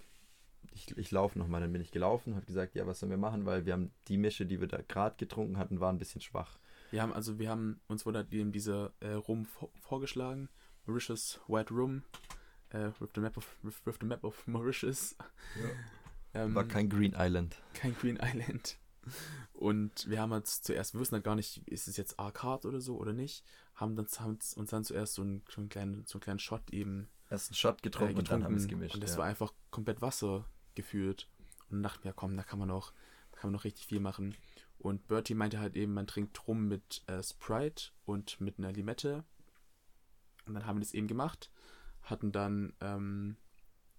ich, ich laufe nochmal. Dann bin ich gelaufen, habe gesagt, ja, was sollen wir machen, weil wir haben die Mische, die wir da gerade getrunken hatten, war ein bisschen schwach. Wir haben, also wir haben, uns wurde eben dieser äh, Rum vorgeschlagen, Mauritius White Rum, äh, with, the map of, with, with the map of Mauritius. Ja. ähm, war kein Green Island. Kein Green Island. Und wir haben jetzt zuerst, wir wussten halt gar nicht, ist es jetzt Arcade oder so oder nicht, haben, dann, haben uns dann zuerst so einen, so einen, kleinen, so einen kleinen Shot eben. Erst einen Shot getrunken, äh, getrunken und dann haben wir es gemischt. Und das ja. war einfach komplett Wasser gefühlt. Und dachten ja komm, da kann man noch, da kann man noch richtig viel machen. Und Bertie meinte halt eben, man trinkt rum mit äh, Sprite und mit einer Limette. Und dann haben wir das eben gemacht. Hatten dann, ähm,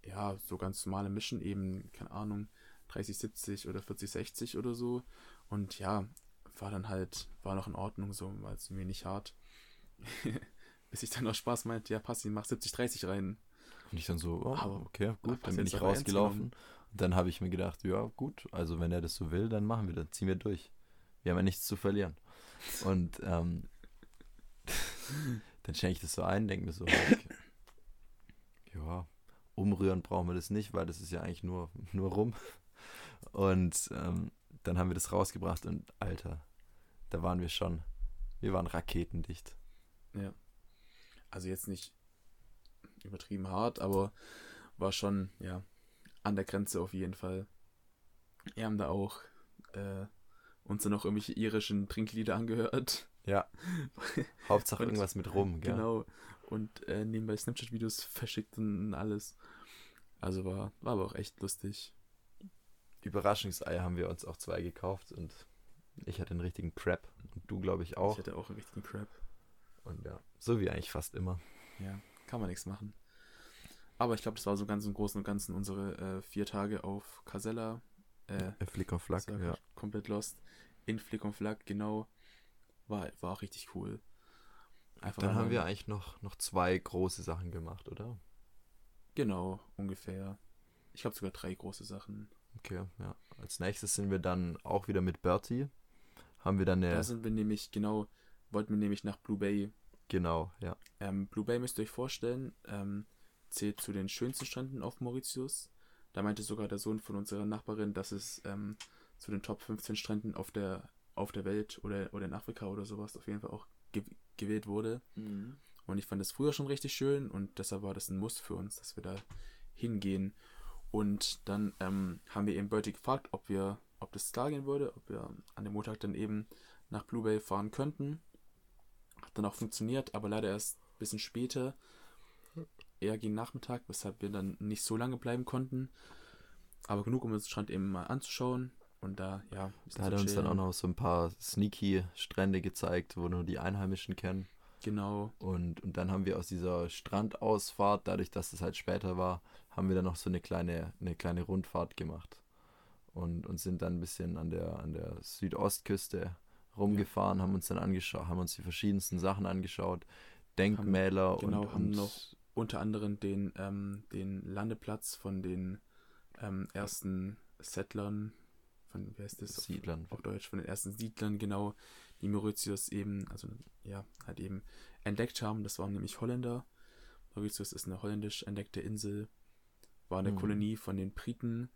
ja, so ganz normale Mischen, eben, keine Ahnung, 30, 70 oder 40, 60 oder so. Und ja, war dann halt, war noch in Ordnung, so, war es mir nicht hart. Bis ich dann noch Spaß meinte, ja, Passi, mach 70, 30 rein. Und ich dann so, oh, okay, gut, dann bin ich rausgelaufen. Und dann habe ich mir gedacht, ja, gut, also wenn er das so will, dann machen wir das, ziehen wir durch. Wir haben ja nichts zu verlieren. Und ähm, dann schenke ich das so ein, denke mir so, okay, ja, umrühren brauchen wir das nicht, weil das ist ja eigentlich nur, nur rum. Und ähm, dann haben wir das rausgebracht und Alter, da waren wir schon, wir waren raketendicht. Ja. Also jetzt nicht übertrieben hart, aber war schon, ja, an der Grenze auf jeden Fall. Wir haben da auch äh, uns dann noch irgendwelche irischen Trinklieder angehört. Ja. Hauptsache und, irgendwas mit rum, gell? Genau. Und äh, nebenbei Snapchat-Videos verschickt und alles. Also war, war aber auch echt lustig. Überraschungsei haben wir uns auch zwei gekauft und ich hatte einen richtigen Crap und du glaube ich auch. Ich hatte auch einen richtigen Crap. Und ja, so wie eigentlich fast immer. Ja, kann man nichts machen. Aber ich glaube, das war so ganz im Großen und Ganzen unsere äh, vier Tage auf Casella. Äh, Flick on Flag, ja. Komplett lost. In Flick on Flag, genau. War, war auch richtig cool. Einfach Dann haben wir eigentlich noch, noch zwei große Sachen gemacht, oder? Genau, ungefähr. Ich glaube sogar drei große Sachen. Okay, ja. Als nächstes sind wir dann auch wieder mit Bertie. Haben wir dann eine. Da sind wir nämlich, genau, wollten wir nämlich nach Blue Bay. Genau, ja. Ähm, Blue Bay müsst ihr euch vorstellen, ähm, zählt zu den schönsten Stränden auf Mauritius. Da meinte sogar der Sohn von unserer Nachbarin, dass es ähm, zu den Top 15 Stränden auf der, auf der Welt oder, oder in Afrika oder sowas auf jeden Fall auch ge gewählt wurde. Mhm. Und ich fand das früher schon richtig schön und deshalb war das ein Muss für uns, dass wir da hingehen. Und dann ähm, haben wir eben Bertie gefragt, ob wir, ob das klar gehen würde, ob wir an dem Montag dann eben nach Blue Bay fahren könnten. Hat dann auch funktioniert, aber leider erst ein bisschen später, eher gegen Nachmittag, weshalb wir dann nicht so lange bleiben konnten. Aber genug, um uns den Strand eben mal anzuschauen. Und da, ja. Da hat er uns dann auch noch so ein paar sneaky Strände gezeigt, wo nur die Einheimischen kennen. Genau. Und, und dann haben wir aus dieser Strandausfahrt, dadurch, dass es halt später war, haben wir dann noch so eine kleine, eine kleine Rundfahrt gemacht. Und, und sind dann ein bisschen an der, an der Südostküste rumgefahren, haben uns dann angeschaut, haben uns die verschiedensten Sachen angeschaut, Denkmäler haben, genau, und, haben noch unter anderem den, ähm, den Landeplatz von den ähm, ersten Settlern, von wie heißt das? Siedlern. Auf, auf Deutsch, von den ersten Siedlern, genau, die Mauritius eben, also ja, halt eben entdeckt haben. Das waren nämlich Holländer. Mauritius ist eine holländisch entdeckte Insel, war eine mhm. Kolonie von den Briten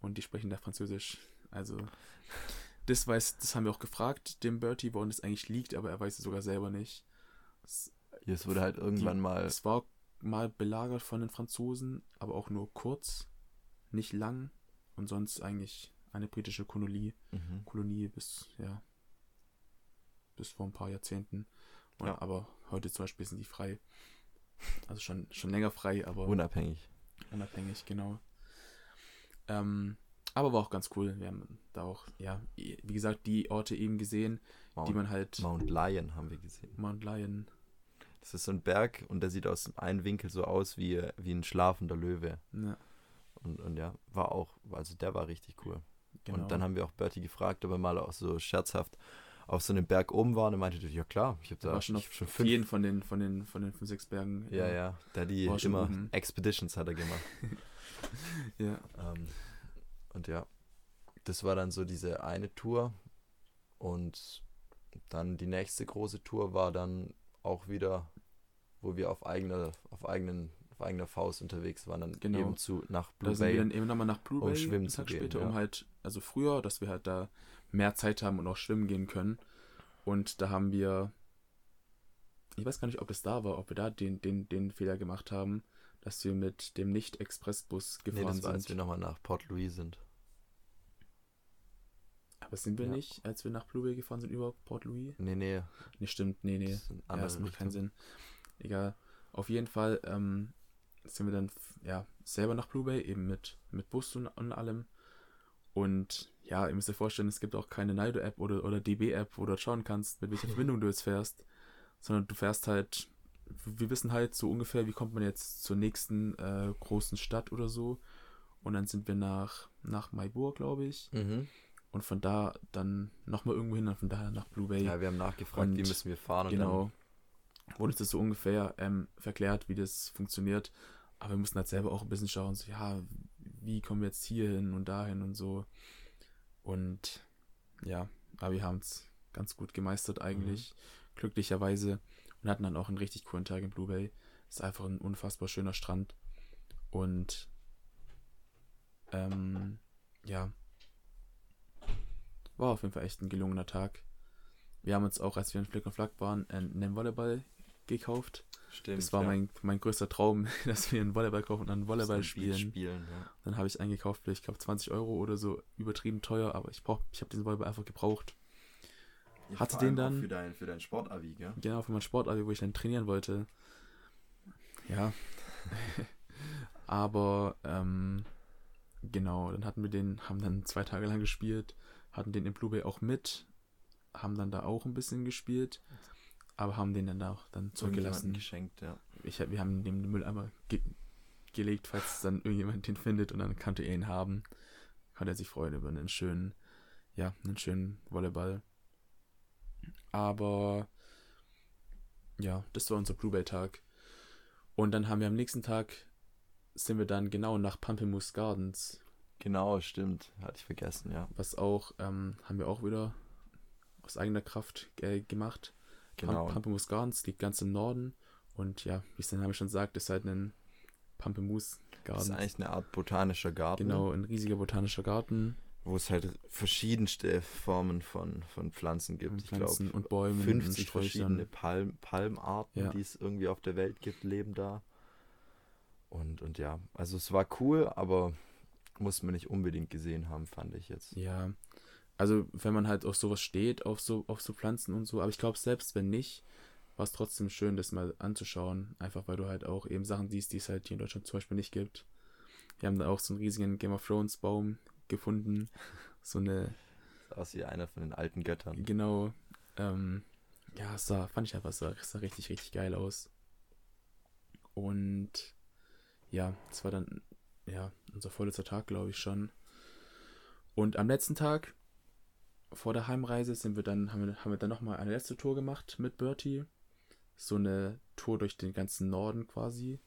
und die sprechen da Französisch. Also das weiß, das haben wir auch gefragt, dem Bertie, woran es eigentlich liegt, aber er weiß es sogar selber nicht. Es, es wurde halt irgendwann die, mal. Es war mal belagert von den Franzosen, aber auch nur kurz, nicht lang und sonst eigentlich eine britische Kolonie, mhm. Kolonie bis ja bis vor ein paar Jahrzehnten. Und, ja. Aber heute zum Beispiel sind die frei. Also schon, schon länger frei, aber. Unabhängig. Unabhängig, genau. Ähm, Aber war auch ganz cool. Wir haben da auch, ja, wie gesagt, die Orte eben gesehen, Mount, die man halt. Mount Lion haben wir gesehen. Mount Lion. Das ist so ein Berg und der sieht aus dem einen Winkel so aus wie, wie ein schlafender Löwe. Ja, Und, und ja, war auch, also der war richtig cool. genau. Und dann haben wir auch Bertie gefragt, ob er mal auch so scherzhaft auf so einem Berg oben war. Und er meinte, ja klar, ich habe da war schon auf schon fünf. jeden von den, von den, von den fünf, sechs Bergen. Ja, ja, der hat die immer oben. Expeditions hat er gemacht. Ja, ähm, und ja, das war dann so diese eine Tour. Und dann die nächste große Tour war dann auch wieder, wo wir auf eigener, auf eigenen, auf eigener Faust unterwegs waren, dann Genau. eben zu nach da Blue sind wir Bay. dann eben nochmal nach Blue um Bay schwimmen einen zu gehen, später, ja. um halt, also früher, dass wir halt da mehr Zeit haben und auch schwimmen gehen können. Und da haben wir, ich weiß gar nicht, ob es da war, ob wir da den, den, den Fehler gemacht haben, dass wir mit dem Nicht-Expressbus Nee, gefahren das war, als sind. wir nochmal nach Port Louis sind. Aber sind wir Ja. nicht, als wir nach Blue Bay gefahren sind, über Port Louis? Nee, nee. Nee, stimmt, nee, nee. Das Ja, das macht keinen. Sinn. Egal. Auf jeden Fall ähm, sind wir dann ja selber nach Blue Bay, eben mit, mit Bus und, und allem. Und ja, ihr müsst euch vorstellen, es gibt auch keine Nido-App oder, oder DB-App, wo du dort schauen kannst, mit welcher Verbindung du jetzt fährst. Sondern du fährst halt, wir wissen halt so ungefähr, wie kommt man jetzt zur nächsten äh, großen Stadt oder so. Und dann sind wir nach, nach Maibour, glaube ich. Mhm. Und von da dann nochmal irgendwo hin und von daher nach Blue Bay. Ja, wir haben nachgefragt, wie müssen wir fahren. Und Genau. Wurde uns das so ungefähr ähm, verklärt, wie das funktioniert. Aber wir mussten halt selber auch ein bisschen schauen, so, ja, wie kommen wir jetzt hier hin und dahin und so. Und ja, aber wir haben es ganz gut gemeistert eigentlich, glücklicherweise. Und hatten dann auch einen richtig coolen Tag in Blue Bay. Ist einfach ein unfassbar schöner Strand. Und ähm, ja, war auf jeden Fall echt ein gelungener Tag. Wir haben uns auch, als wir in Flick und Flack waren, einen Volleyball gekauft. stimmt. Das war ja. mein, mein größter Traum, dass wir einen Volleyball kaufen und dann Volleyball spielen. spielen ja. Dann habe ich eingekauft für, ich glaube, 20 Euro oder so, übertrieben teuer, aber ich brauch, ich habe diesen Volleyball einfach gebraucht. Hatte vor den dann- Für dein, für dein Sportavi, gell? Genau, für mein Sportabi, wo ich dann trainieren wollte. Ja. aber, ähm, genau, dann hatten wir den, haben dann zwei Tage lang gespielt, hatten den in Blue Bay auch mit, haben dann da auch ein bisschen gespielt, aber haben den dann auch dann zurückgelassen. geschenkt, ja. Ich, wir haben den im Mülleimer ge gelegt, falls dann irgendjemand den findet und dann kannte er ihn haben. Konnte er sich freuen über einen schönen, ja, einen schönen Volleyball. Aber ja, das war unser Blue Bay Tag. Und dann haben wir am nächsten Tag sind wir dann genau nach Pamplemousse Gardens, Genau, stimmt. Hatte ich vergessen, ja. was auch, ähm, haben wir auch wieder aus eigener Kraft äh, gemacht. Genau. Pam Pampelmus Gardens liegt ganz im Norden und ja, wie es der Name schon sagt, ist halt ein Pampelmus Das ist Garten. eigentlich eine Art botanischer Garten. Genau, ein riesiger botanischer Garten Wo es halt verschiedenste Formen von, von Pflanzen gibt. mit Ich glaube, Pflanzen und Bäumen 50 und verschiedene Palm, Palmarten, Ja. die es irgendwie auf der Welt gibt, leben da. Und, und ja, also es war cool, aber muss man nicht unbedingt gesehen haben, fand ich jetzt. Ja, also wenn man halt auf sowas steht, auf so, auf so Pflanzen und so, aber ich glaube, selbst wenn nicht, war es trotzdem schön, das mal anzuschauen. Einfach weil du halt auch eben Sachen siehst, die es halt hier in Deutschland zum Beispiel nicht gibt. Wir haben da auch so einen riesigen Game of Thrones Baum gefunden. So eine Sah aus wie einer von den alten Göttern. Genau. Ähm, ja, es sah, fand ich einfach, sah, sah richtig, richtig geil aus. Und ja, es war dann, ja, unser vorletzter Tag, glaube ich schon. Und am letzten Tag, vor der Heimreise, sind wir dann, haben wir, haben wir dann nochmal eine letzte Tour gemacht mit Bertie. So eine Tour durch den ganzen Norden quasi.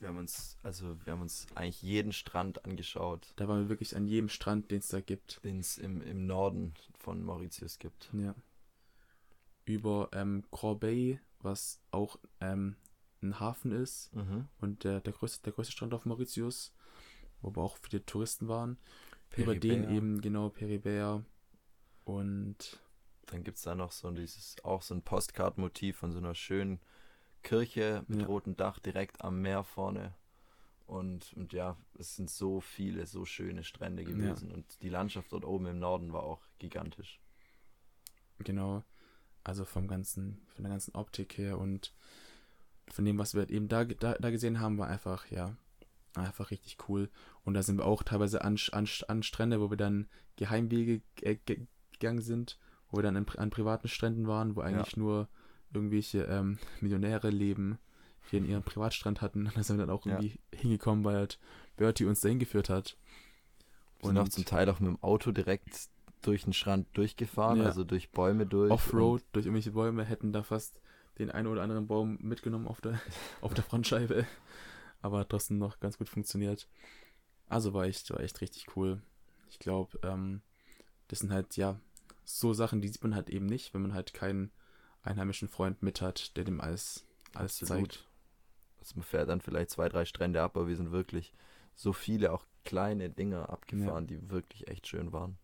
Wir haben uns, also wir haben uns eigentlich jeden Strand angeschaut, Da waren wir wirklich an jedem Strand, den es da gibt. den es im, im Norden von Mauritius gibt. Ja. Über ähm, Corbeil, was auch ähm, ein Hafen ist. Mhm. und der, der, größte, der größte Strand auf Mauritius, wo aber auch viele Touristen waren. Über den Peribär. eben, genau, Peribär. Und Dann gibt es da noch so dieses, auch so ein Postkartenmotiv von so einer schönen Kirche mit Ja. rotem Dach direkt am Meer vorne. Und, und ja, es sind so viele, so schöne Strände gewesen. Und die Landschaft dort oben im Norden war auch gigantisch. genau, also vom ganzen, von der ganzen Optik her und von dem, was wir halt eben da, da, da gesehen haben, war einfach, ja, Einfach richtig cool. Und da sind wir auch teilweise an, an, an Strände, wo wir dann Geheimwege äh, gegangen sind, wo wir dann an, an privaten Stränden waren, wo eigentlich ja. nur irgendwelche ähm, Millionäre leben, die in ihren Privatstrand hatten. Und da sind wir dann auch irgendwie ja. hingekommen, weil halt Bertie uns dahin geführt hat. Und sind auch zum Teil auch mit dem Auto direkt durch den Strand durchgefahren, ja. also durch Bäume durch. Offroad, durch irgendwelche Bäume, hätten da fast den einen oder anderen Baum mitgenommen auf der, auf der Frontscheibe. Aber hat trotzdem noch ganz gut funktioniert. Also war echt, war echt richtig cool. Ich glaube, ähm, das sind halt, ja, so Sachen, die sieht man halt eben nicht, wenn man halt keinen einheimischen Freund mit hat, der dem alles, alles zeigt. Also man fährt dann vielleicht zwei, drei Strände ab, aber wir sind wirklich so viele auch kleine Dinger abgefahren, ja. die wirklich echt schön waren.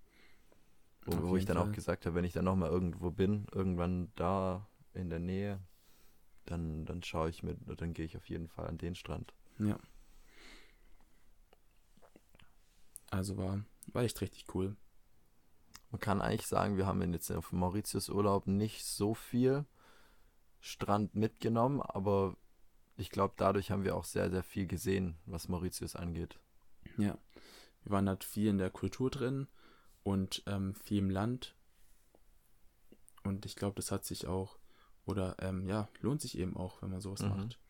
Wo, wo ich dann Fall. auch gesagt habe, wenn ich dann nochmal irgendwo bin, irgendwann da in der Nähe, dann, dann schaue ich mir, dann gehe ich auf jeden Fall an den Strand. Ja. Also war, war echt richtig cool. Man kann eigentlich sagen, wir haben jetzt auf Mauritius Urlaub nicht so viel Strand mitgenommen, aber ich glaube, dadurch haben wir auch sehr, sehr viel gesehen, was Mauritius angeht. Ja, wir waren halt viel in der Kultur drin und ähm, viel im Land. Und ich glaube, das hat sich auch, oder ähm, ja, lohnt sich eben auch, wenn man sowas mhm. macht.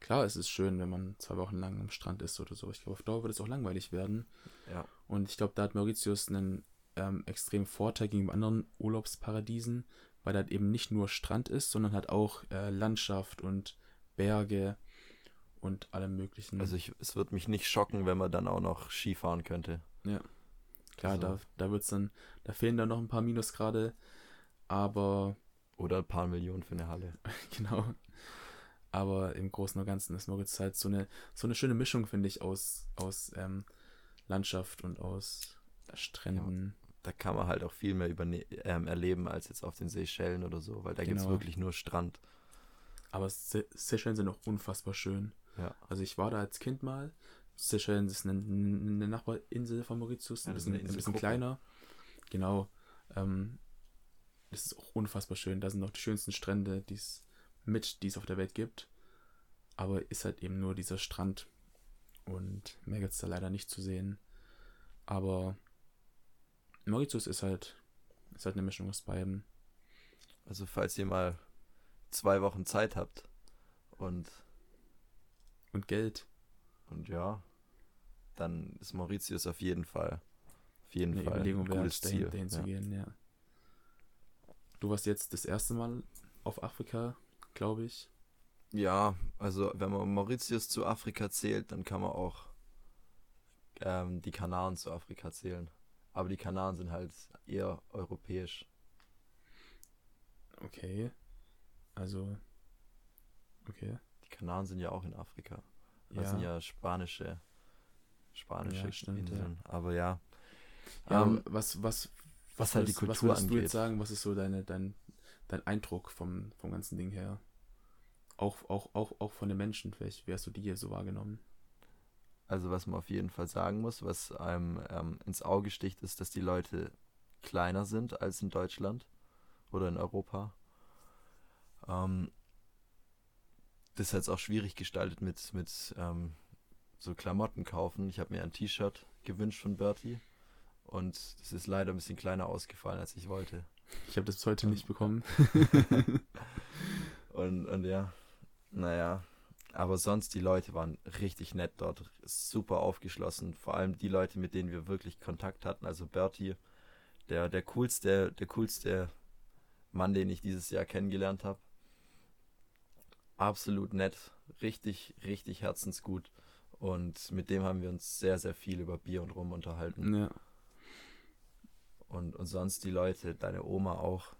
Klar, es ist schön, wenn man zwei Wochen lang am Strand ist oder so. Ich glaube, auf Dauer wird es auch langweilig werden. Ja. Und ich glaube, da hat Mauritius einen ähm, extremen Vorteil gegenüber anderen Urlaubsparadiesen, weil da halt eben nicht nur Strand ist, sondern halt auch äh, Landschaft und Berge und allem möglichen. Also ich, es wird mich nicht schocken, wenn man dann auch noch Ski fahren könnte. Ja. Klar, also. da, da wird's dann, da fehlen dann noch ein paar Minusgrade, aber. Oder ein paar Millionen für eine Halle. genau. Aber im Großen und Ganzen ist Moritz halt so eine, so eine schöne Mischung, finde ich, aus, aus ähm, Landschaft und aus Stränden. Ja, da kann man halt auch viel mehr über, ähm, erleben als jetzt auf den Seychellen oder so, weil da genau. gibt es wirklich nur Strand. Aber Se Seychellen sind auch unfassbar schön. Ja. Also ich war da als Kind mal. Seychellen ist eine, eine Nachbarinsel von Mauritius, ein bisschen, ein bisschen kleiner. Genau. Ähm, das ist auch unfassbar schön. Da sind noch die schönsten Strände, die es mit, die es auf der Welt gibt. Aber ist halt eben nur dieser Strand. Und mehr gibt es da leider nicht zu sehen. Aber Mauritius ist halt, ist halt eine Mischung aus beiden. Also falls ihr mal zwei Wochen Zeit habt und und Geld und ja, dann ist Mauritius auf jeden Fall auf jeden eine Fall Überlegung ein gutes Ziel, dahin, dahin ja. zu gehen, ja. Du warst jetzt das erste Mal auf Afrika, glaube ich. Ja, also wenn man Mauritius zu Afrika zählt, dann kann man auch ähm, die Kanaren zu Afrika zählen. Aber die Kanaren sind halt eher europäisch. Okay. Also. Okay. Die Kanaren sind ja auch in Afrika. Das ja. sind ja spanische, spanische ja, stimmt, Inseln. Ja. Aber ja. Ja, ähm, was, was, was, halt die Kultur was würdest angeht. du jetzt sagen, was ist so deine, dein, dein Eindruck vom, vom ganzen Ding her? Auch, auch, auch, auch von den Menschen, vielleicht, wie hast du die hier so wahrgenommen? Also was man auf jeden Fall sagen muss, was einem ähm, ins Auge sticht, ist, dass die Leute kleiner sind als in Deutschland oder in Europa. Ähm, das ist jetzt auch schwierig gestaltet mit, mit ähm, so Klamotten kaufen. Ich habe mir ein T-Shirt gewünscht von Bertie und das ist leider ein bisschen kleiner ausgefallen, als ich wollte. Ich habe das bis heute nicht bekommen. und, und ja, naja, aber sonst die Leute waren richtig nett dort, super aufgeschlossen. Vor allem die Leute, mit denen wir wirklich Kontakt hatten. Also Bertie, der, der coolste, der coolste Mann, den ich dieses Jahr kennengelernt habe. Absolut nett, richtig, richtig herzensgut. Und mit dem haben wir uns sehr, sehr viel über Bier und Rum unterhalten. Ja. Und, und sonst die Leute, deine Oma auch.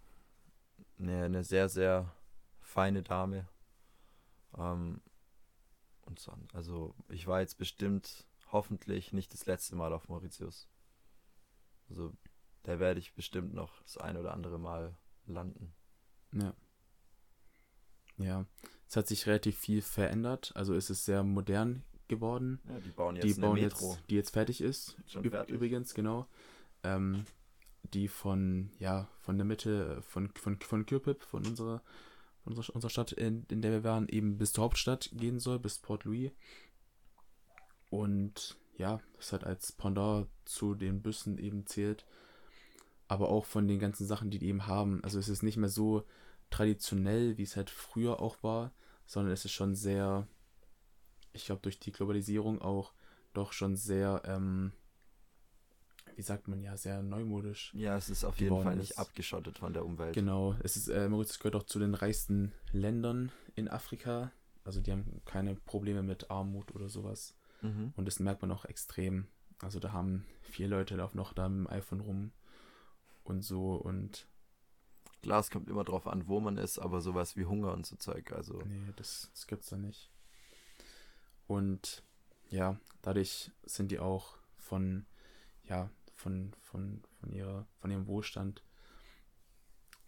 Eine, eine sehr, sehr feine Dame. Ähm, und sonst, also ich war jetzt bestimmt hoffentlich nicht das letzte Mal auf Mauritius. Also da werde ich bestimmt noch das ein oder andere Mal landen. Ja. Ja, es hat sich relativ viel verändert. Also es ist sehr modern geworden. Ja, die bauen jetzt die bauen Metro. Jetzt, die jetzt fertig ist. Schon fertig. Übrigens, genau. Ähm, die von, ja, von der Mitte, von, von, von Kürpip, von unserer, unserer, unserer Stadt, in, in der wir waren, eben bis zur Hauptstadt gehen soll, bis Port Louis. Und ja, das halt als Pendant zu den Büssen eben zählt. Aber auch von den ganzen Sachen, die die eben haben. Also es ist nicht mehr so traditionell, wie es halt früher auch war, sondern es ist schon sehr, ich glaube, durch die Globalisierung auch doch schon sehr, ähm, wie sagt man ja, sehr neumodisch. Ja, es ist auf jeden Fall nicht ist. abgeschottet von der Umwelt. Genau, es ist, äh, Mauritius gehört auch zu den reichsten Ländern in Afrika. Also die haben keine Probleme mit Armut oder sowas. Mhm. Und das merkt man auch extrem. Also da haben vier Leute laufen noch da mit dem iPhone rum und so und Klar, es kommt immer drauf an, wo man ist, aber sowas wie Hunger und so Zeug, also. Nee, das, das gibt's da nicht. Und ja, dadurch sind die auch von, ja, von, von, von ihrer, von ihrem Wohlstand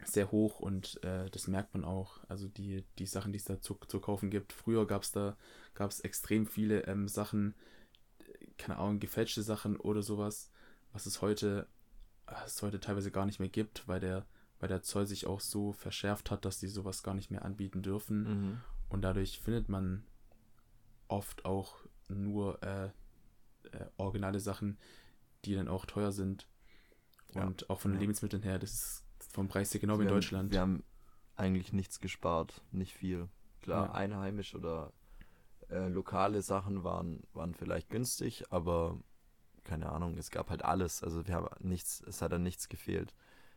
sehr hoch und äh, das merkt man auch. Also die, die Sachen, die es da zu, zu kaufen gibt. Früher gab es da gab's extrem viele ähm, Sachen, keine Ahnung, gefälschte Sachen oder sowas, was es heute, es heute teilweise gar nicht mehr gibt, weil der, weil der Zoll sich auch so verschärft hat, dass die sowas gar nicht mehr anbieten dürfen. Mhm. Und dadurch findet man oft auch nur äh, äh, originale Sachen, die dann auch teuer sind. Und ja. auch von den Lebensmitteln her, das ist vom Preis her genau wie in haben, Deutschland. Wir haben eigentlich nichts gespart, nicht viel. Klar, ja. einheimisch oder äh, lokale Sachen waren, waren vielleicht günstig, aber keine Ahnung, es gab halt alles. Also wir haben nichts, es hat dann nichts gefehlt.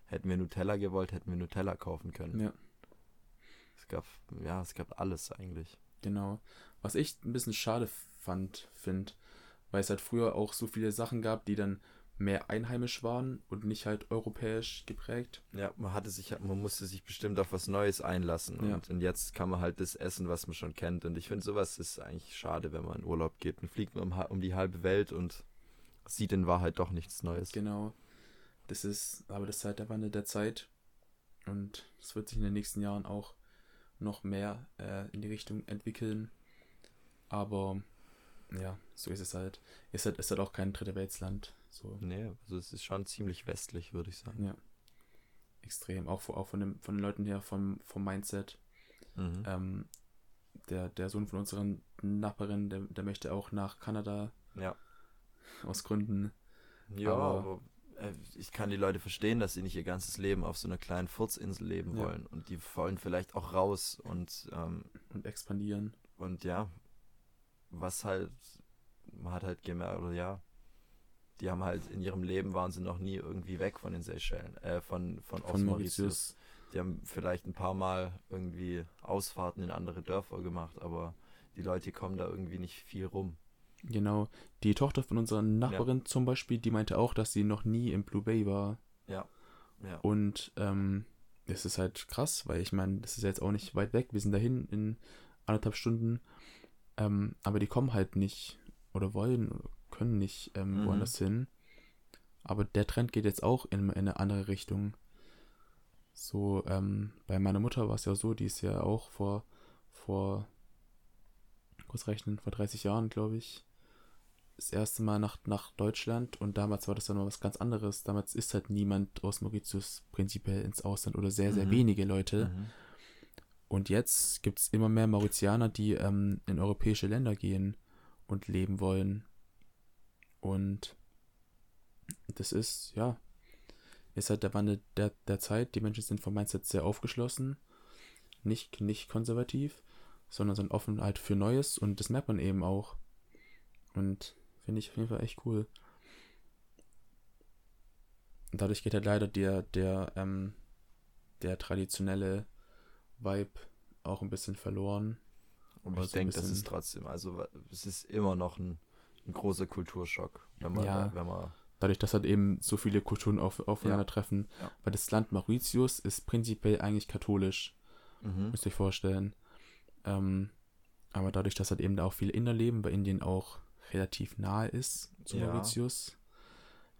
Hätten wir Nutella gewollt, hätten wir Nutella kaufen können. Ja. Es gab, ja, es gab alles eigentlich. Genau. Was ich ein bisschen schade fand, finde, weil es halt früher auch so viele Sachen gab, die dann mehr einheimisch waren und nicht halt europäisch geprägt. Ja, man hatte sich, man musste sich bestimmt auf was Neues einlassen ja. und, und, jetzt kann man halt das essen, was man schon kennt. Und ich finde, sowas ist eigentlich schade, wenn man in Urlaub geht und fliegt um, um die halbe Welt und sieht in Wahrheit doch nichts Neues. Genau. Das ist, aber das ist halt der Wandel der Zeit und es wird sich in den nächsten Jahren auch noch mehr äh, in die Richtung entwickeln. Aber ja, so ist es halt. Ist halt, ist halt auch kein dritte Weltsland. So. Nee, also es ist schon ziemlich westlich, würde ich sagen. Ja. Extrem. Auch, auch von, dem, von den Leuten her, vom, vom Mindset. Mhm. Ähm, der, der Sohn von unseren Nachbarin, der, der möchte auch nach Kanada. Ja. Aus Gründen. Ja, aber, aber äh, ich kann die Leute verstehen, dass sie nicht ihr ganzes Leben auf so einer kleinen Furzinsel leben ja. wollen. Und die wollen vielleicht auch raus und, ähm, und expandieren. Und ja, was halt, man hat halt gemerkt, oder ja, die haben halt in ihrem Leben waren sie noch nie irgendwie weg von den Seychellen, äh, von, von, von Mauritius. Die haben vielleicht ein paar Mal irgendwie Ausfahrten in andere Dörfer gemacht, aber die Leute kommen da irgendwie nicht viel rum. Genau. Die Tochter von unserer Nachbarin ja. zum Beispiel, die meinte auch, dass sie noch nie im Blue Bay war. Ja. ja. Und ähm, das ist halt krass, weil ich meine, das ist jetzt auch nicht weit weg. Wir sind dahin in anderthalb Stunden. Ähm, aber die kommen halt nicht oder wollen können nicht ähm, mhm. woanders hin. Aber der Trend geht jetzt auch in, in eine andere Richtung. So, ähm, bei meiner Mutter war es ja so, die ist ja auch vor, vor, kurz rechnen, vor 30 Jahren, glaube ich, das erste Mal nach, nach Deutschland und damals war das dann noch was ganz anderes. Damals ist halt niemand aus Mauritius prinzipiell ins Ausland oder sehr, sehr mhm. wenige Leute. Mhm. Und jetzt gibt es immer mehr Mauritianer, die ähm, in europäische Länder gehen und leben wollen. Und das ist, ja, ist halt der Wandel der, der Zeit. Die Menschen sind vom Mindset sehr aufgeschlossen, nicht, nicht konservativ, sondern sind offen halt für Neues und das merkt man eben auch. Und finde ich auf jeden Fall echt cool. Und dadurch geht halt leider der, der, ähm, der traditionelle Vibe auch ein bisschen verloren. Aber ich denke, das ist trotzdem, also es ist immer noch ein, ein großer Kulturschock, wenn man, ja, wenn man dadurch, dass halt eben so viele Kulturen auf, aufeinandertreffen. Ja. Weil das Land Mauritius ist prinzipiell eigentlich katholisch, mhm. müsst ihr euch vorstellen. Ähm, aber dadurch, dass halt eben da auch viele Inder leben, bei Indien auch relativ nahe ist zu ja. Mauritius,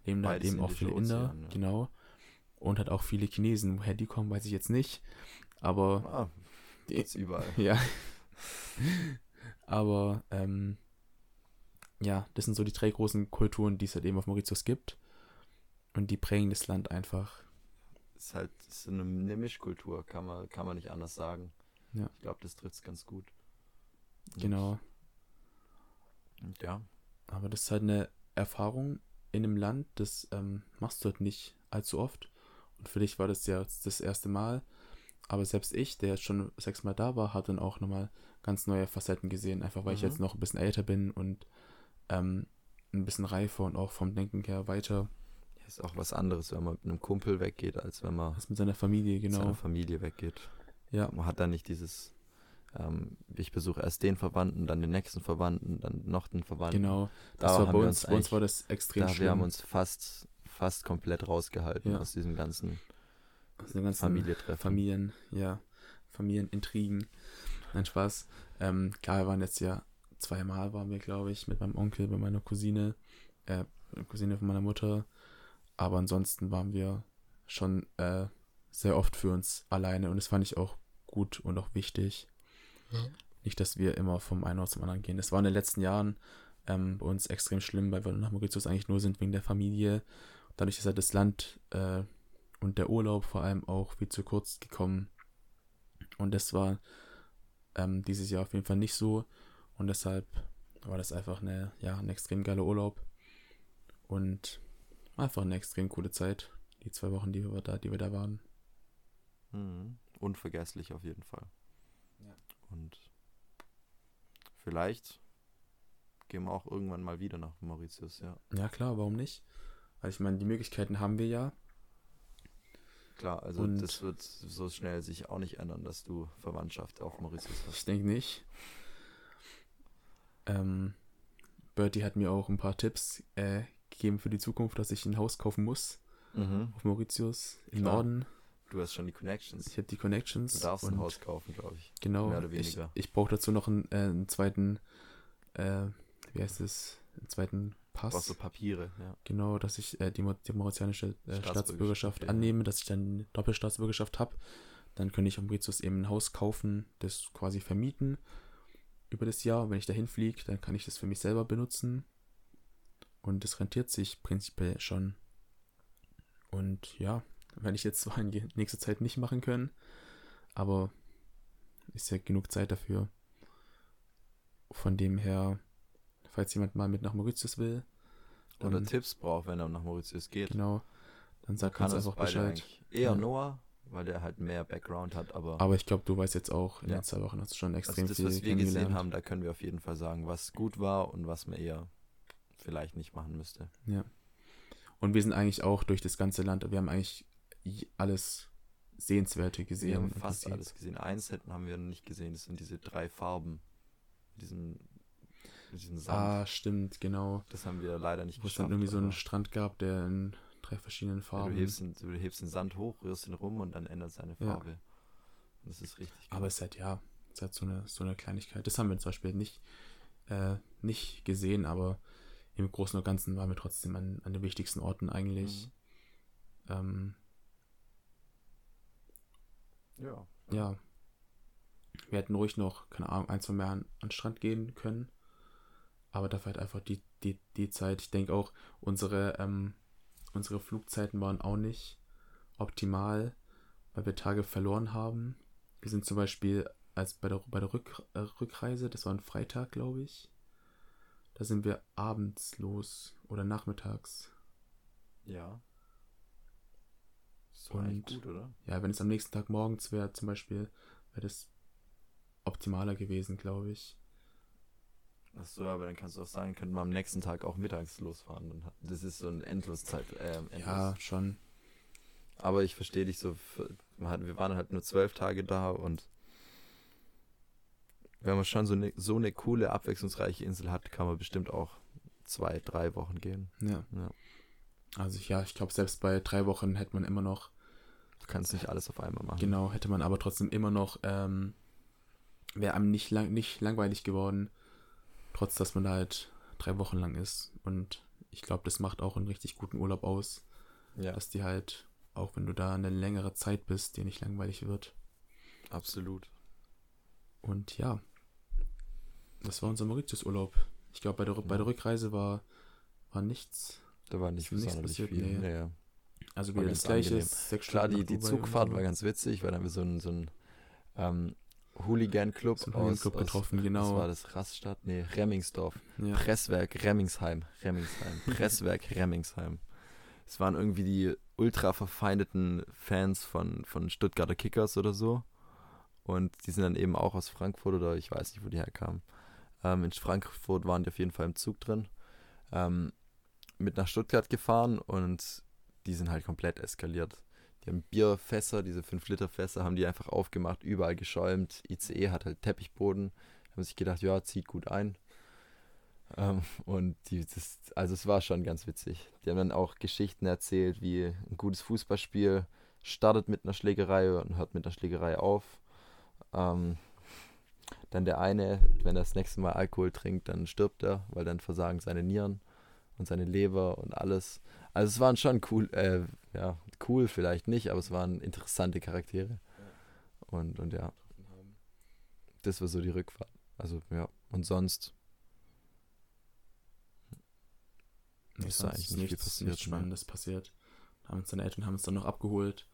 leben da halt eben auch viele Inder, Ozean, ja. genau. Und halt auch viele Chinesen. Woher die kommen, weiß ich jetzt nicht. Aber. Ah, gibt's überall. Ja. Aber, ähm, ja, das sind so die drei großen Kulturen, die es halt eben auf Mauritius gibt. Und die prägen das Land einfach. Es ist halt ist eine, eine Mischkultur, kann man, kann man nicht anders sagen. Ja. Ich glaube, das trifft es ganz gut. Und, genau. Und ja. Aber das ist halt eine Erfahrung in einem Land, das ähm, machst du halt nicht allzu oft. Und für dich war das ja das erste Mal. Aber selbst ich, der jetzt schon sechsmal da war, hat dann auch nochmal ganz neue Facetten gesehen. Einfach weil mhm. ich jetzt noch ein bisschen älter bin und ähm, ein bisschen reifer und auch vom Denken her weiter. Ja, ist auch was anderes, wenn man mit einem Kumpel weggeht, als wenn man als mit seiner Familie, genau. Mit seiner Familie weggeht. Ja. Man hat dann nicht dieses, ähm, ich besuche erst den Verwandten, dann den nächsten Verwandten, dann noch den Verwandten. Genau. Das da war bei uns, bei uns war das extrem da schlimm. Wir haben uns fast, fast komplett rausgehalten ja. aus diesem ganzen, aus dem ganzen Familientreffen. Familien, ja. Familienintrigen. Nein, Spaß. Ähm, klar, wir waren jetzt ja zweimal waren wir, glaube ich, mit meinem Onkel, bei meiner Cousine, äh, Cousine von meiner Mutter. Aber ansonsten waren wir schon äh, sehr oft für uns alleine und das fand ich auch gut und auch wichtig. Ja. Nicht, dass wir immer vom einen Ort zum anderen gehen. Das war in den letzten Jahren ähm, bei uns extrem schlimm, weil wir nach Mauritius eigentlich nur sind wegen der Familie. Dadurch ist halt das Land äh, und der Urlaub vor allem auch viel zu kurz gekommen. Und das war ähm, dieses Jahr auf jeden Fall nicht so. Und deshalb war das einfach eine, ja, ein extrem geiler Urlaub. Und einfach eine extrem coole Zeit. Die zwei Wochen, die wir da, die wir da waren. Mhm. Unvergesslich auf jeden Fall. Ja. Und vielleicht gehen wir auch irgendwann mal wieder nach Mauritius, ja. Ja, klar, warum nicht? Weil ich meine, die Möglichkeiten haben wir ja. Klar, also Und das wird so schnell sich auch nicht ändern, dass du Verwandtschaft auf Mauritius hast. Ich denke nicht. Ähm, Bertie hat mir auch ein paar Tipps äh, gegeben für die Zukunft, dass ich ein Haus kaufen muss. Mhm. Auf Mauritius, im Klar. Norden. Du hast schon die Connections. Ich habe die Connections. Du darfst ein Haus kaufen, glaube ich. Genau. Mehr oder weniger. Ich, ich brauche dazu noch einen, äh, einen zweiten, äh, wie heißt es, einen zweiten Pass. Brauchst du Papiere, ja. Genau, dass ich äh, die, die mauritianische äh, Staatsbürgerschaft ja. annehme, dass ich dann eine Doppelstaatsbürgerschaft habe. Dann könnte ich auf Mauritius eben ein Haus kaufen, das quasi vermieten über das Jahr. Wenn ich dahin fliege, dann kann ich das für mich selber benutzen. Und das rentiert sich prinzipiell schon. Und ja, werde ich jetzt zwar in nächster Zeit nicht machen können, aber ist ja genug Zeit dafür. Von dem her, falls jemand mal mit nach Mauritius will. Oder Tipps braucht, wenn er nach Mauritius geht. Genau. Dann sagt uns einfach Bescheid. Eher ja. Noah, weil der halt mehr Background hat, aber. Aber ich glaube, du weißt jetzt auch, in ja. den zwei Wochen hast du schon extrem also das, viel was wir gesehen haben, da können wir auf jeden Fall sagen, was gut war und was man eher vielleicht nicht machen müsste. Ja. Und wir sind eigentlich auch durch das ganze Land, wir haben eigentlich alles Sehenswerte gesehen. Wir haben fast alles gesehen. Eins hätten haben wir nicht gesehen, das sind diese drei Farben. Diesen, diesen Sand. Ah, stimmt, genau. Das haben wir leider nicht Wo geschafft. Wo es dann irgendwie so einen Strand gab, der in drei verschiedenen Farben. Ja, du, hebst den, du hebst den Sand hoch, rührst ihn rum und dann ändert seine Farbe. Ja. Das ist richtig. Cool. Aber es ist halt, ja, es ist halt so eine, so eine Kleinigkeit. Das haben wir zum Beispiel nicht, äh, nicht gesehen, aber im Großen und Ganzen waren wir trotzdem an, an den wichtigsten Orten eigentlich. Mhm. Ähm, ja. Ja. Wir hätten ruhig noch, keine Ahnung, ein, zwei mehr an, an den Strand gehen können. Aber dafür halt einfach die, die, die Zeit. Ich denke auch, unsere ähm, Unsere Flugzeiten waren auch nicht optimal, weil wir Tage verloren haben. Wir sind zum Beispiel als bei der, bei der Rück, äh, Rückreise, das war ein Freitag, glaube ich. Da sind wir abends los oder nachmittags. Ja. Das war Und, gut, oder? Ja, wenn es am nächsten Tag morgens wäre, zum Beispiel, wäre das optimaler gewesen, glaube ich. Achso, aber dann kannst du auch sagen, könnten wir am nächsten Tag auch mittags losfahren. Das ist so eine Endloszeit. Äh, Endlos. Ja, schon. Aber ich verstehe dich so. Wir waren halt nur zwölf Tage da und wenn man schon so eine, so eine coole, abwechslungsreiche Insel hat, kann man bestimmt auch zwei, drei Wochen gehen. Ja. ja. Also ja, ich glaube, selbst bei drei Wochen hätte man immer noch. Du kannst nicht alles auf einmal machen. Genau, hätte man aber trotzdem immer noch, ähm, wäre einem nicht, lang, nicht langweilig geworden Trotz, dass man da halt drei Wochen lang ist. Und ich glaube, das macht auch einen richtig guten Urlaub aus. Ja. Dass die halt, auch wenn du da eine längere Zeit bist, dir nicht langweilig wird. Absolut. Und ja, das war unser Mauritius-Urlaub. Ich glaube, bei der, ja. bei der Rückreise war, war nichts. Da war nicht nichts passiert. Viel. Nee. Nee. Also wieder das gleiche. Klar, die, die Zugfahrt war ganz witzig, weil dann wir so ein, so ein ähm, Hooligan Club, Zum Hooligan Club getroffen, Was genau. war das? Rastatt? Nee, Remmingsdorf. Ja. Presswerk Remmingsheim. Remmingsheim. Presswerk Remmingsheim. Es waren irgendwie die ultra verfeindeten Fans von, von Stuttgarter Kickers oder so. Und die sind dann eben auch aus Frankfurt oder ich weiß nicht, wo die herkamen. Ähm, in Frankfurt waren die auf jeden Fall im Zug drin. Ähm, mit nach Stuttgart gefahren und die sind halt komplett eskaliert. Die haben Bierfässer, diese 5-Liter-Fässer, haben die einfach aufgemacht, überall geschäumt. ICE hat halt Teppichboden. Haben sich gedacht, ja, zieht gut ein. Ähm, und die, das, also es war schon ganz witzig. Die haben dann auch Geschichten erzählt, wie ein gutes Fußballspiel startet mit einer Schlägerei und hört mit einer Schlägerei auf. Ähm, dann der eine, wenn er das nächste Mal Alkohol trinkt, dann stirbt er, weil dann versagen seine Nieren und seine Leber und alles. Also es waren schon cool, äh, ja, cool vielleicht nicht, aber es waren interessante Charaktere. Und, und ja, das war so die Rückfahrt. Also ja, und sonst Nee, ist sonst eigentlich nicht viel nichts, passiert, nichts ne? Spannendes passiert. Haben uns deine Eltern haben uns dann noch abgeholt,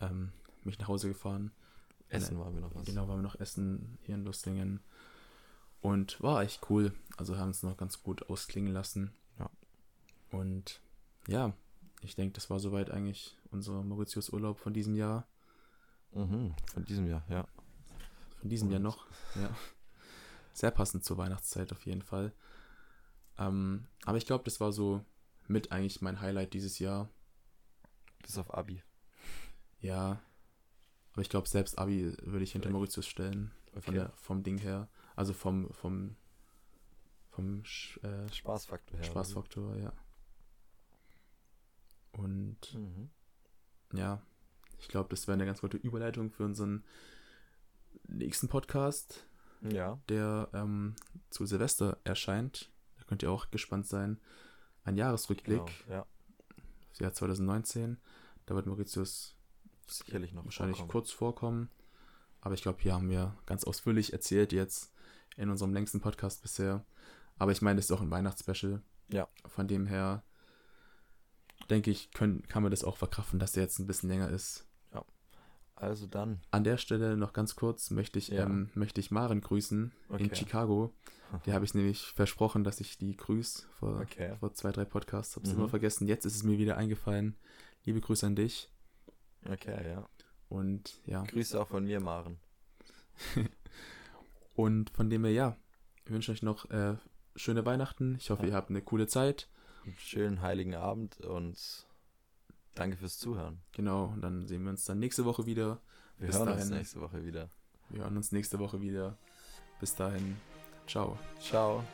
ähm, mich nach Hause gefahren. Essen waren wir noch was. Genau, waren wir noch essen hier in Lustlingen. Und war echt cool. Also haben es noch ganz gut ausklingen lassen. Ja. Und ja, ich denke, das war soweit eigentlich unser Mauritius-Urlaub von diesem Jahr. Mhm, von diesem Jahr, ja. Von diesem Jahr Und- noch. Ja. Sehr passend zur Weihnachtszeit auf jeden Fall. Ähm, aber ich glaube, das war so mit eigentlich mein Highlight dieses Jahr. Bis auf Abi. Ja. Aber ich glaube, selbst Abi würde ich hinter Vielleicht. Mauritius stellen. Von Okay. der, vom Ding her. Also vom, vom, vom äh, Spaßfaktor her. Spaßfaktor, ja. Und Mhm. Ja, ich glaube, das wäre eine ganz gute Überleitung für unseren nächsten Podcast, Ja. der ähm, zu Silvester erscheint. Da könnt ihr auch gespannt sein. Ein Jahresrückblick, Genau, ja. das Jahr 2019. Da wird Mauritius Sicherlich noch wahrscheinlich vorkommen. kurz vorkommen. Aber ich glaube, hier haben wir ganz ausführlich erzählt jetzt in unserem längsten Podcast bisher. Aber ich meine, das ist auch ein Weihnachtsspecial. Ja. Von dem her denke ich, können, kann man das auch verkraften, dass der jetzt ein bisschen länger ist. Also dann. An der Stelle noch ganz kurz möchte ich, Ja. ähm, möchte ich Maren grüßen in Okay. Chicago. Die habe ich nämlich versprochen, dass ich die grüße vor, Okay. vor zwei, drei Podcasts. Habe es Mhm. immer vergessen. Jetzt ist es mir wieder eingefallen. Liebe Grüße an dich. Okay, ja. Und ja, Grüße auch von mir, Maren. Und von dem her, ja, ich wünsche euch noch äh, schöne Weihnachten. Ich hoffe, Ja. ihr habt eine coole Zeit. Einen schönen heiligen Abend und danke fürs Zuhören. Genau, und dann sehen wir uns dann nächste Woche wieder. Wir Bis hören uns dahin. nächste Woche wieder. Wir hören uns nächste Woche wieder. Bis dahin, ciao. Ciao.